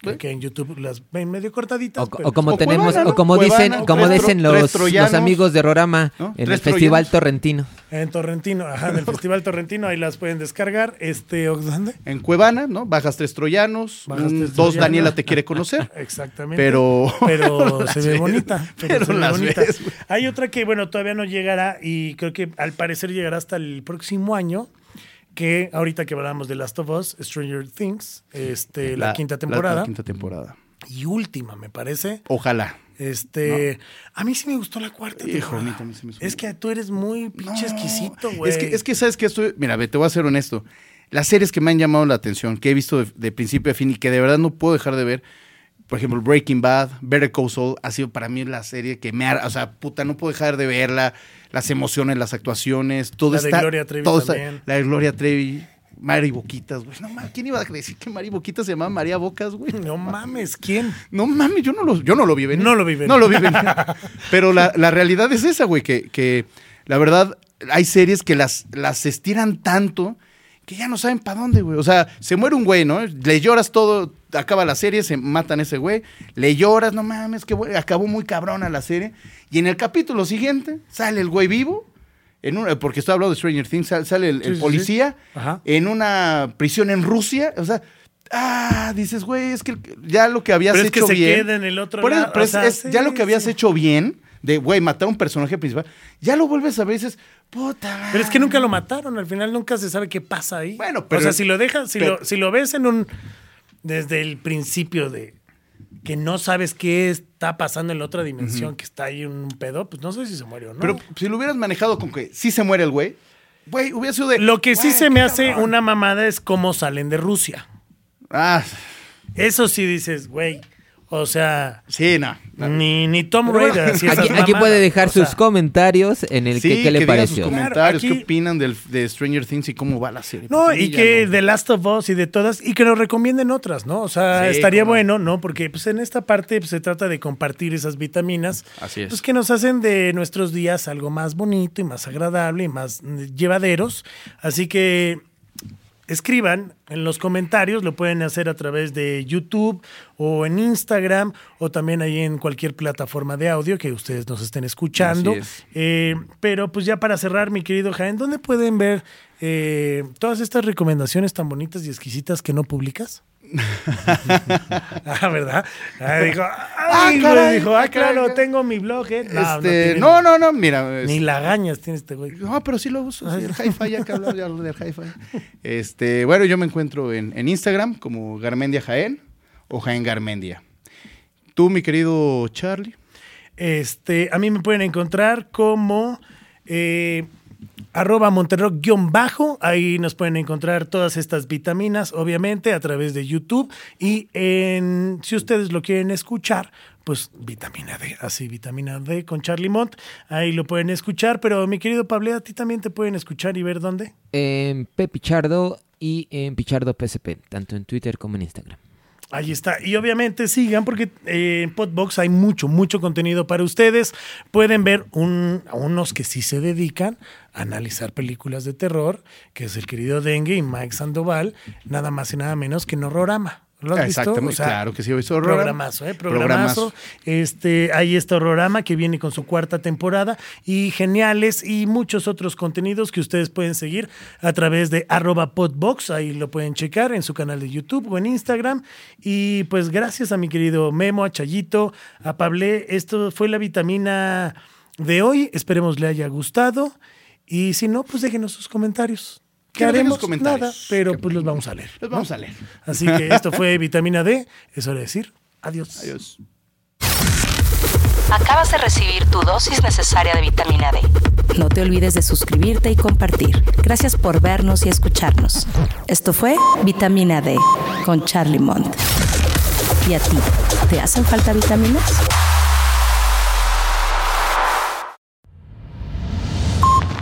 Creo que en YouTube las ven medio cortaditas. O, pero- o como o tenemos, Cuevana, ¿no? o como Cuevana, dicen, o como tres dicen los, amigos de Rorama ¿no? en el Festival troyanos. Torrentino. En Torrentino, ajá, en el <laughs> Festival Torrentino, ahí las pueden descargar. Este, ¿o ¿dónde? En Cuevana, ¿no? Bajas tres troyanos, Bajas tres dos troyanos. Daniela te quiere conocer. <laughs> Exactamente. Pero- <laughs> Pero se ve ves, bonita. Pero, pero se ve las bonita. ves, güey. Hay otra que, bueno, todavía no llegará y creo que al parecer llegará hasta el próximo año. Que ahorita que hablamos de Last of Us, Stranger Things, este, la, quinta temporada. La, quinta temporada. Y última, me parece. Ojalá. Este, a mí sí me gustó la cuarta Hijo, temporada. a mí también me Es que tú eres muy pinche No, exquisito, güey. Es que, es que, ¿sabes que Estoy, mira, te voy a ser honesto. Las series que me han llamado la atención, que he visto de, de principio a fin y que de verdad no puedo dejar de ver, por ejemplo, Breaking Bad, Better Call Saul, ha sido para mí la serie que me ha... O sea, puta, no puedo dejar de verla. Las emociones, las actuaciones, todo La de está... Gloria Trevi todo está- también. la de Gloria Trevi, Mari Boquitas, güey. No mames, ¿quién iba a decir que Mari Boquitas se llamaba María Bocas, güey? No mames, ¿quién? No mames, yo no lo, yo no lo vi venir. No lo vi venir. No lo vi venir. Pero la, la realidad es esa, güey, que, que la verdad hay series que las, las estiran tanto que ya no saben para dónde, güey. O sea, se muere un güey, ¿no? Le lloras todo, acaba la serie, se matan a ese güey, le lloras, no mames, que güey, acabó muy cabrona la serie. Y en el capítulo siguiente sale el güey vivo, en una, porque estoy hablando de Stranger Things, sal- sale el, Sí, el sí, policía sí. En una prisión en Rusia, o sea... Ah, dices, güey, es que ya lo que habías Pero es hecho que se bien. queda en el otro lado, pero o es- sea, es sí, ya lo que habías hecho bien, de, güey, matar a un personaje principal, ya lo vuelves a ver y dices, puta. Pero es que nunca lo mataron, al final nunca se sabe qué pasa ahí. Bueno, O pero- sea, si lo dejas, si, pero- lo, si lo ves en un. Desde el principio de que no sabes qué está pasando en la otra dimensión, que está ahí un pedo, pues no sé si se muere o no. Pero si lo hubieras manejado con que sí se muere el güey, güey, hubiera sido de. lo que sí se me hace cabrón. una mamada es cómo salen de Rusia. Ah, Eso sí dices, güey. O sea, sí, no. no. ni, ni Tom Raider. Aquí, puede dejar o sea, sus comentarios en el Sí, que qué le digan sus pareció. comentarios, Claro, qué opinan del, de Stranger Things y cómo va la serie. No, y que no. The Last of Us y de todas, y que nos recomienden otras, ¿no? O sea, Sí, estaría bueno, ¿no? Porque pues en esta parte pues, se trata de compartir esas vitaminas. Así es. Pues que nos hacen de nuestros días algo más bonito y más agradable y más llevaderos. Así que escriban en los comentarios, lo pueden hacer a través de YouTube o en Instagram o también ahí en cualquier plataforma de audio que ustedes nos estén escuchando. Es. Eh, pero pues ya para cerrar, mi querido Jaén, ¿dónde pueden ver eh, todas estas recomendaciones tan bonitas y exquisitas que no publicas? <laughs> ah, ¿verdad? Ah, dijo, ay, caray, dijo, ah, ah, caray, claro, caray. tengo mi blog, ¿eh? No, Este, no, no, no, mira. Ni es- lagañas tiene este güey. No, pero sí lo uso. sí, el hi-fi, ya que hablamos ya hablo del hi-fi. Este, bueno, yo me encuentro en, en Instagram como Garmendia Jaén o Jaén Garmendia. Tú, mi querido Charlie. Este, a mí me pueden encontrar como eh, arroba monterrock-bajo. Ahí nos pueden encontrar todas estas vitaminas, obviamente, a través de YouTube. Y en, si ustedes lo quieren escuchar, pues vitamina D, así, vitamina D con Charlie Mont. Ahí lo pueden escuchar. Pero mi querido Pablo, a ti también te pueden escuchar y ver dónde. En Pepichardo y en Pichardo PSP, tanto en Twitter como en Instagram. Ahí está. Y obviamente sigan porque eh, en Podbox hay mucho, mucho contenido para ustedes. Pueden ver a unos que sí se dedican a analizar películas de terror, que es el querido Dengue y Mike Sandoval, nada más y nada menos que en Horrorama. ¿Lo has visto? Exactamente, O sea, claro que sí, he visto Horrorama. Programazo, ¿eh? Programazo. Este, ahí está Horrorama que viene con su cuarta temporada y geniales y muchos otros contenidos que ustedes pueden seguir a través de arroba podbox. Ahí lo pueden checar en su canal de YouTube o en Instagram. Y pues gracias a mi querido Memo, a Chayito, a Pablé. Esto fue la vitamina de hoy. Esperemos le haya gustado. Y si no, pues déjenos sus comentarios. ¿Qué Que haremos? Nada, pero Que- pues los vamos a leer. Los vamos a leer. Así que <laughs> esto fue vitamina D. Es hora de decir adiós. Adiós. Acabas de recibir tu dosis necesaria de vitamina D. No te olvides de suscribirte y compartir. Gracias por vernos y escucharnos. Esto fue Vitamina D con Charlie Mont. ¿Y a ti? ¿Te hacen falta vitaminas?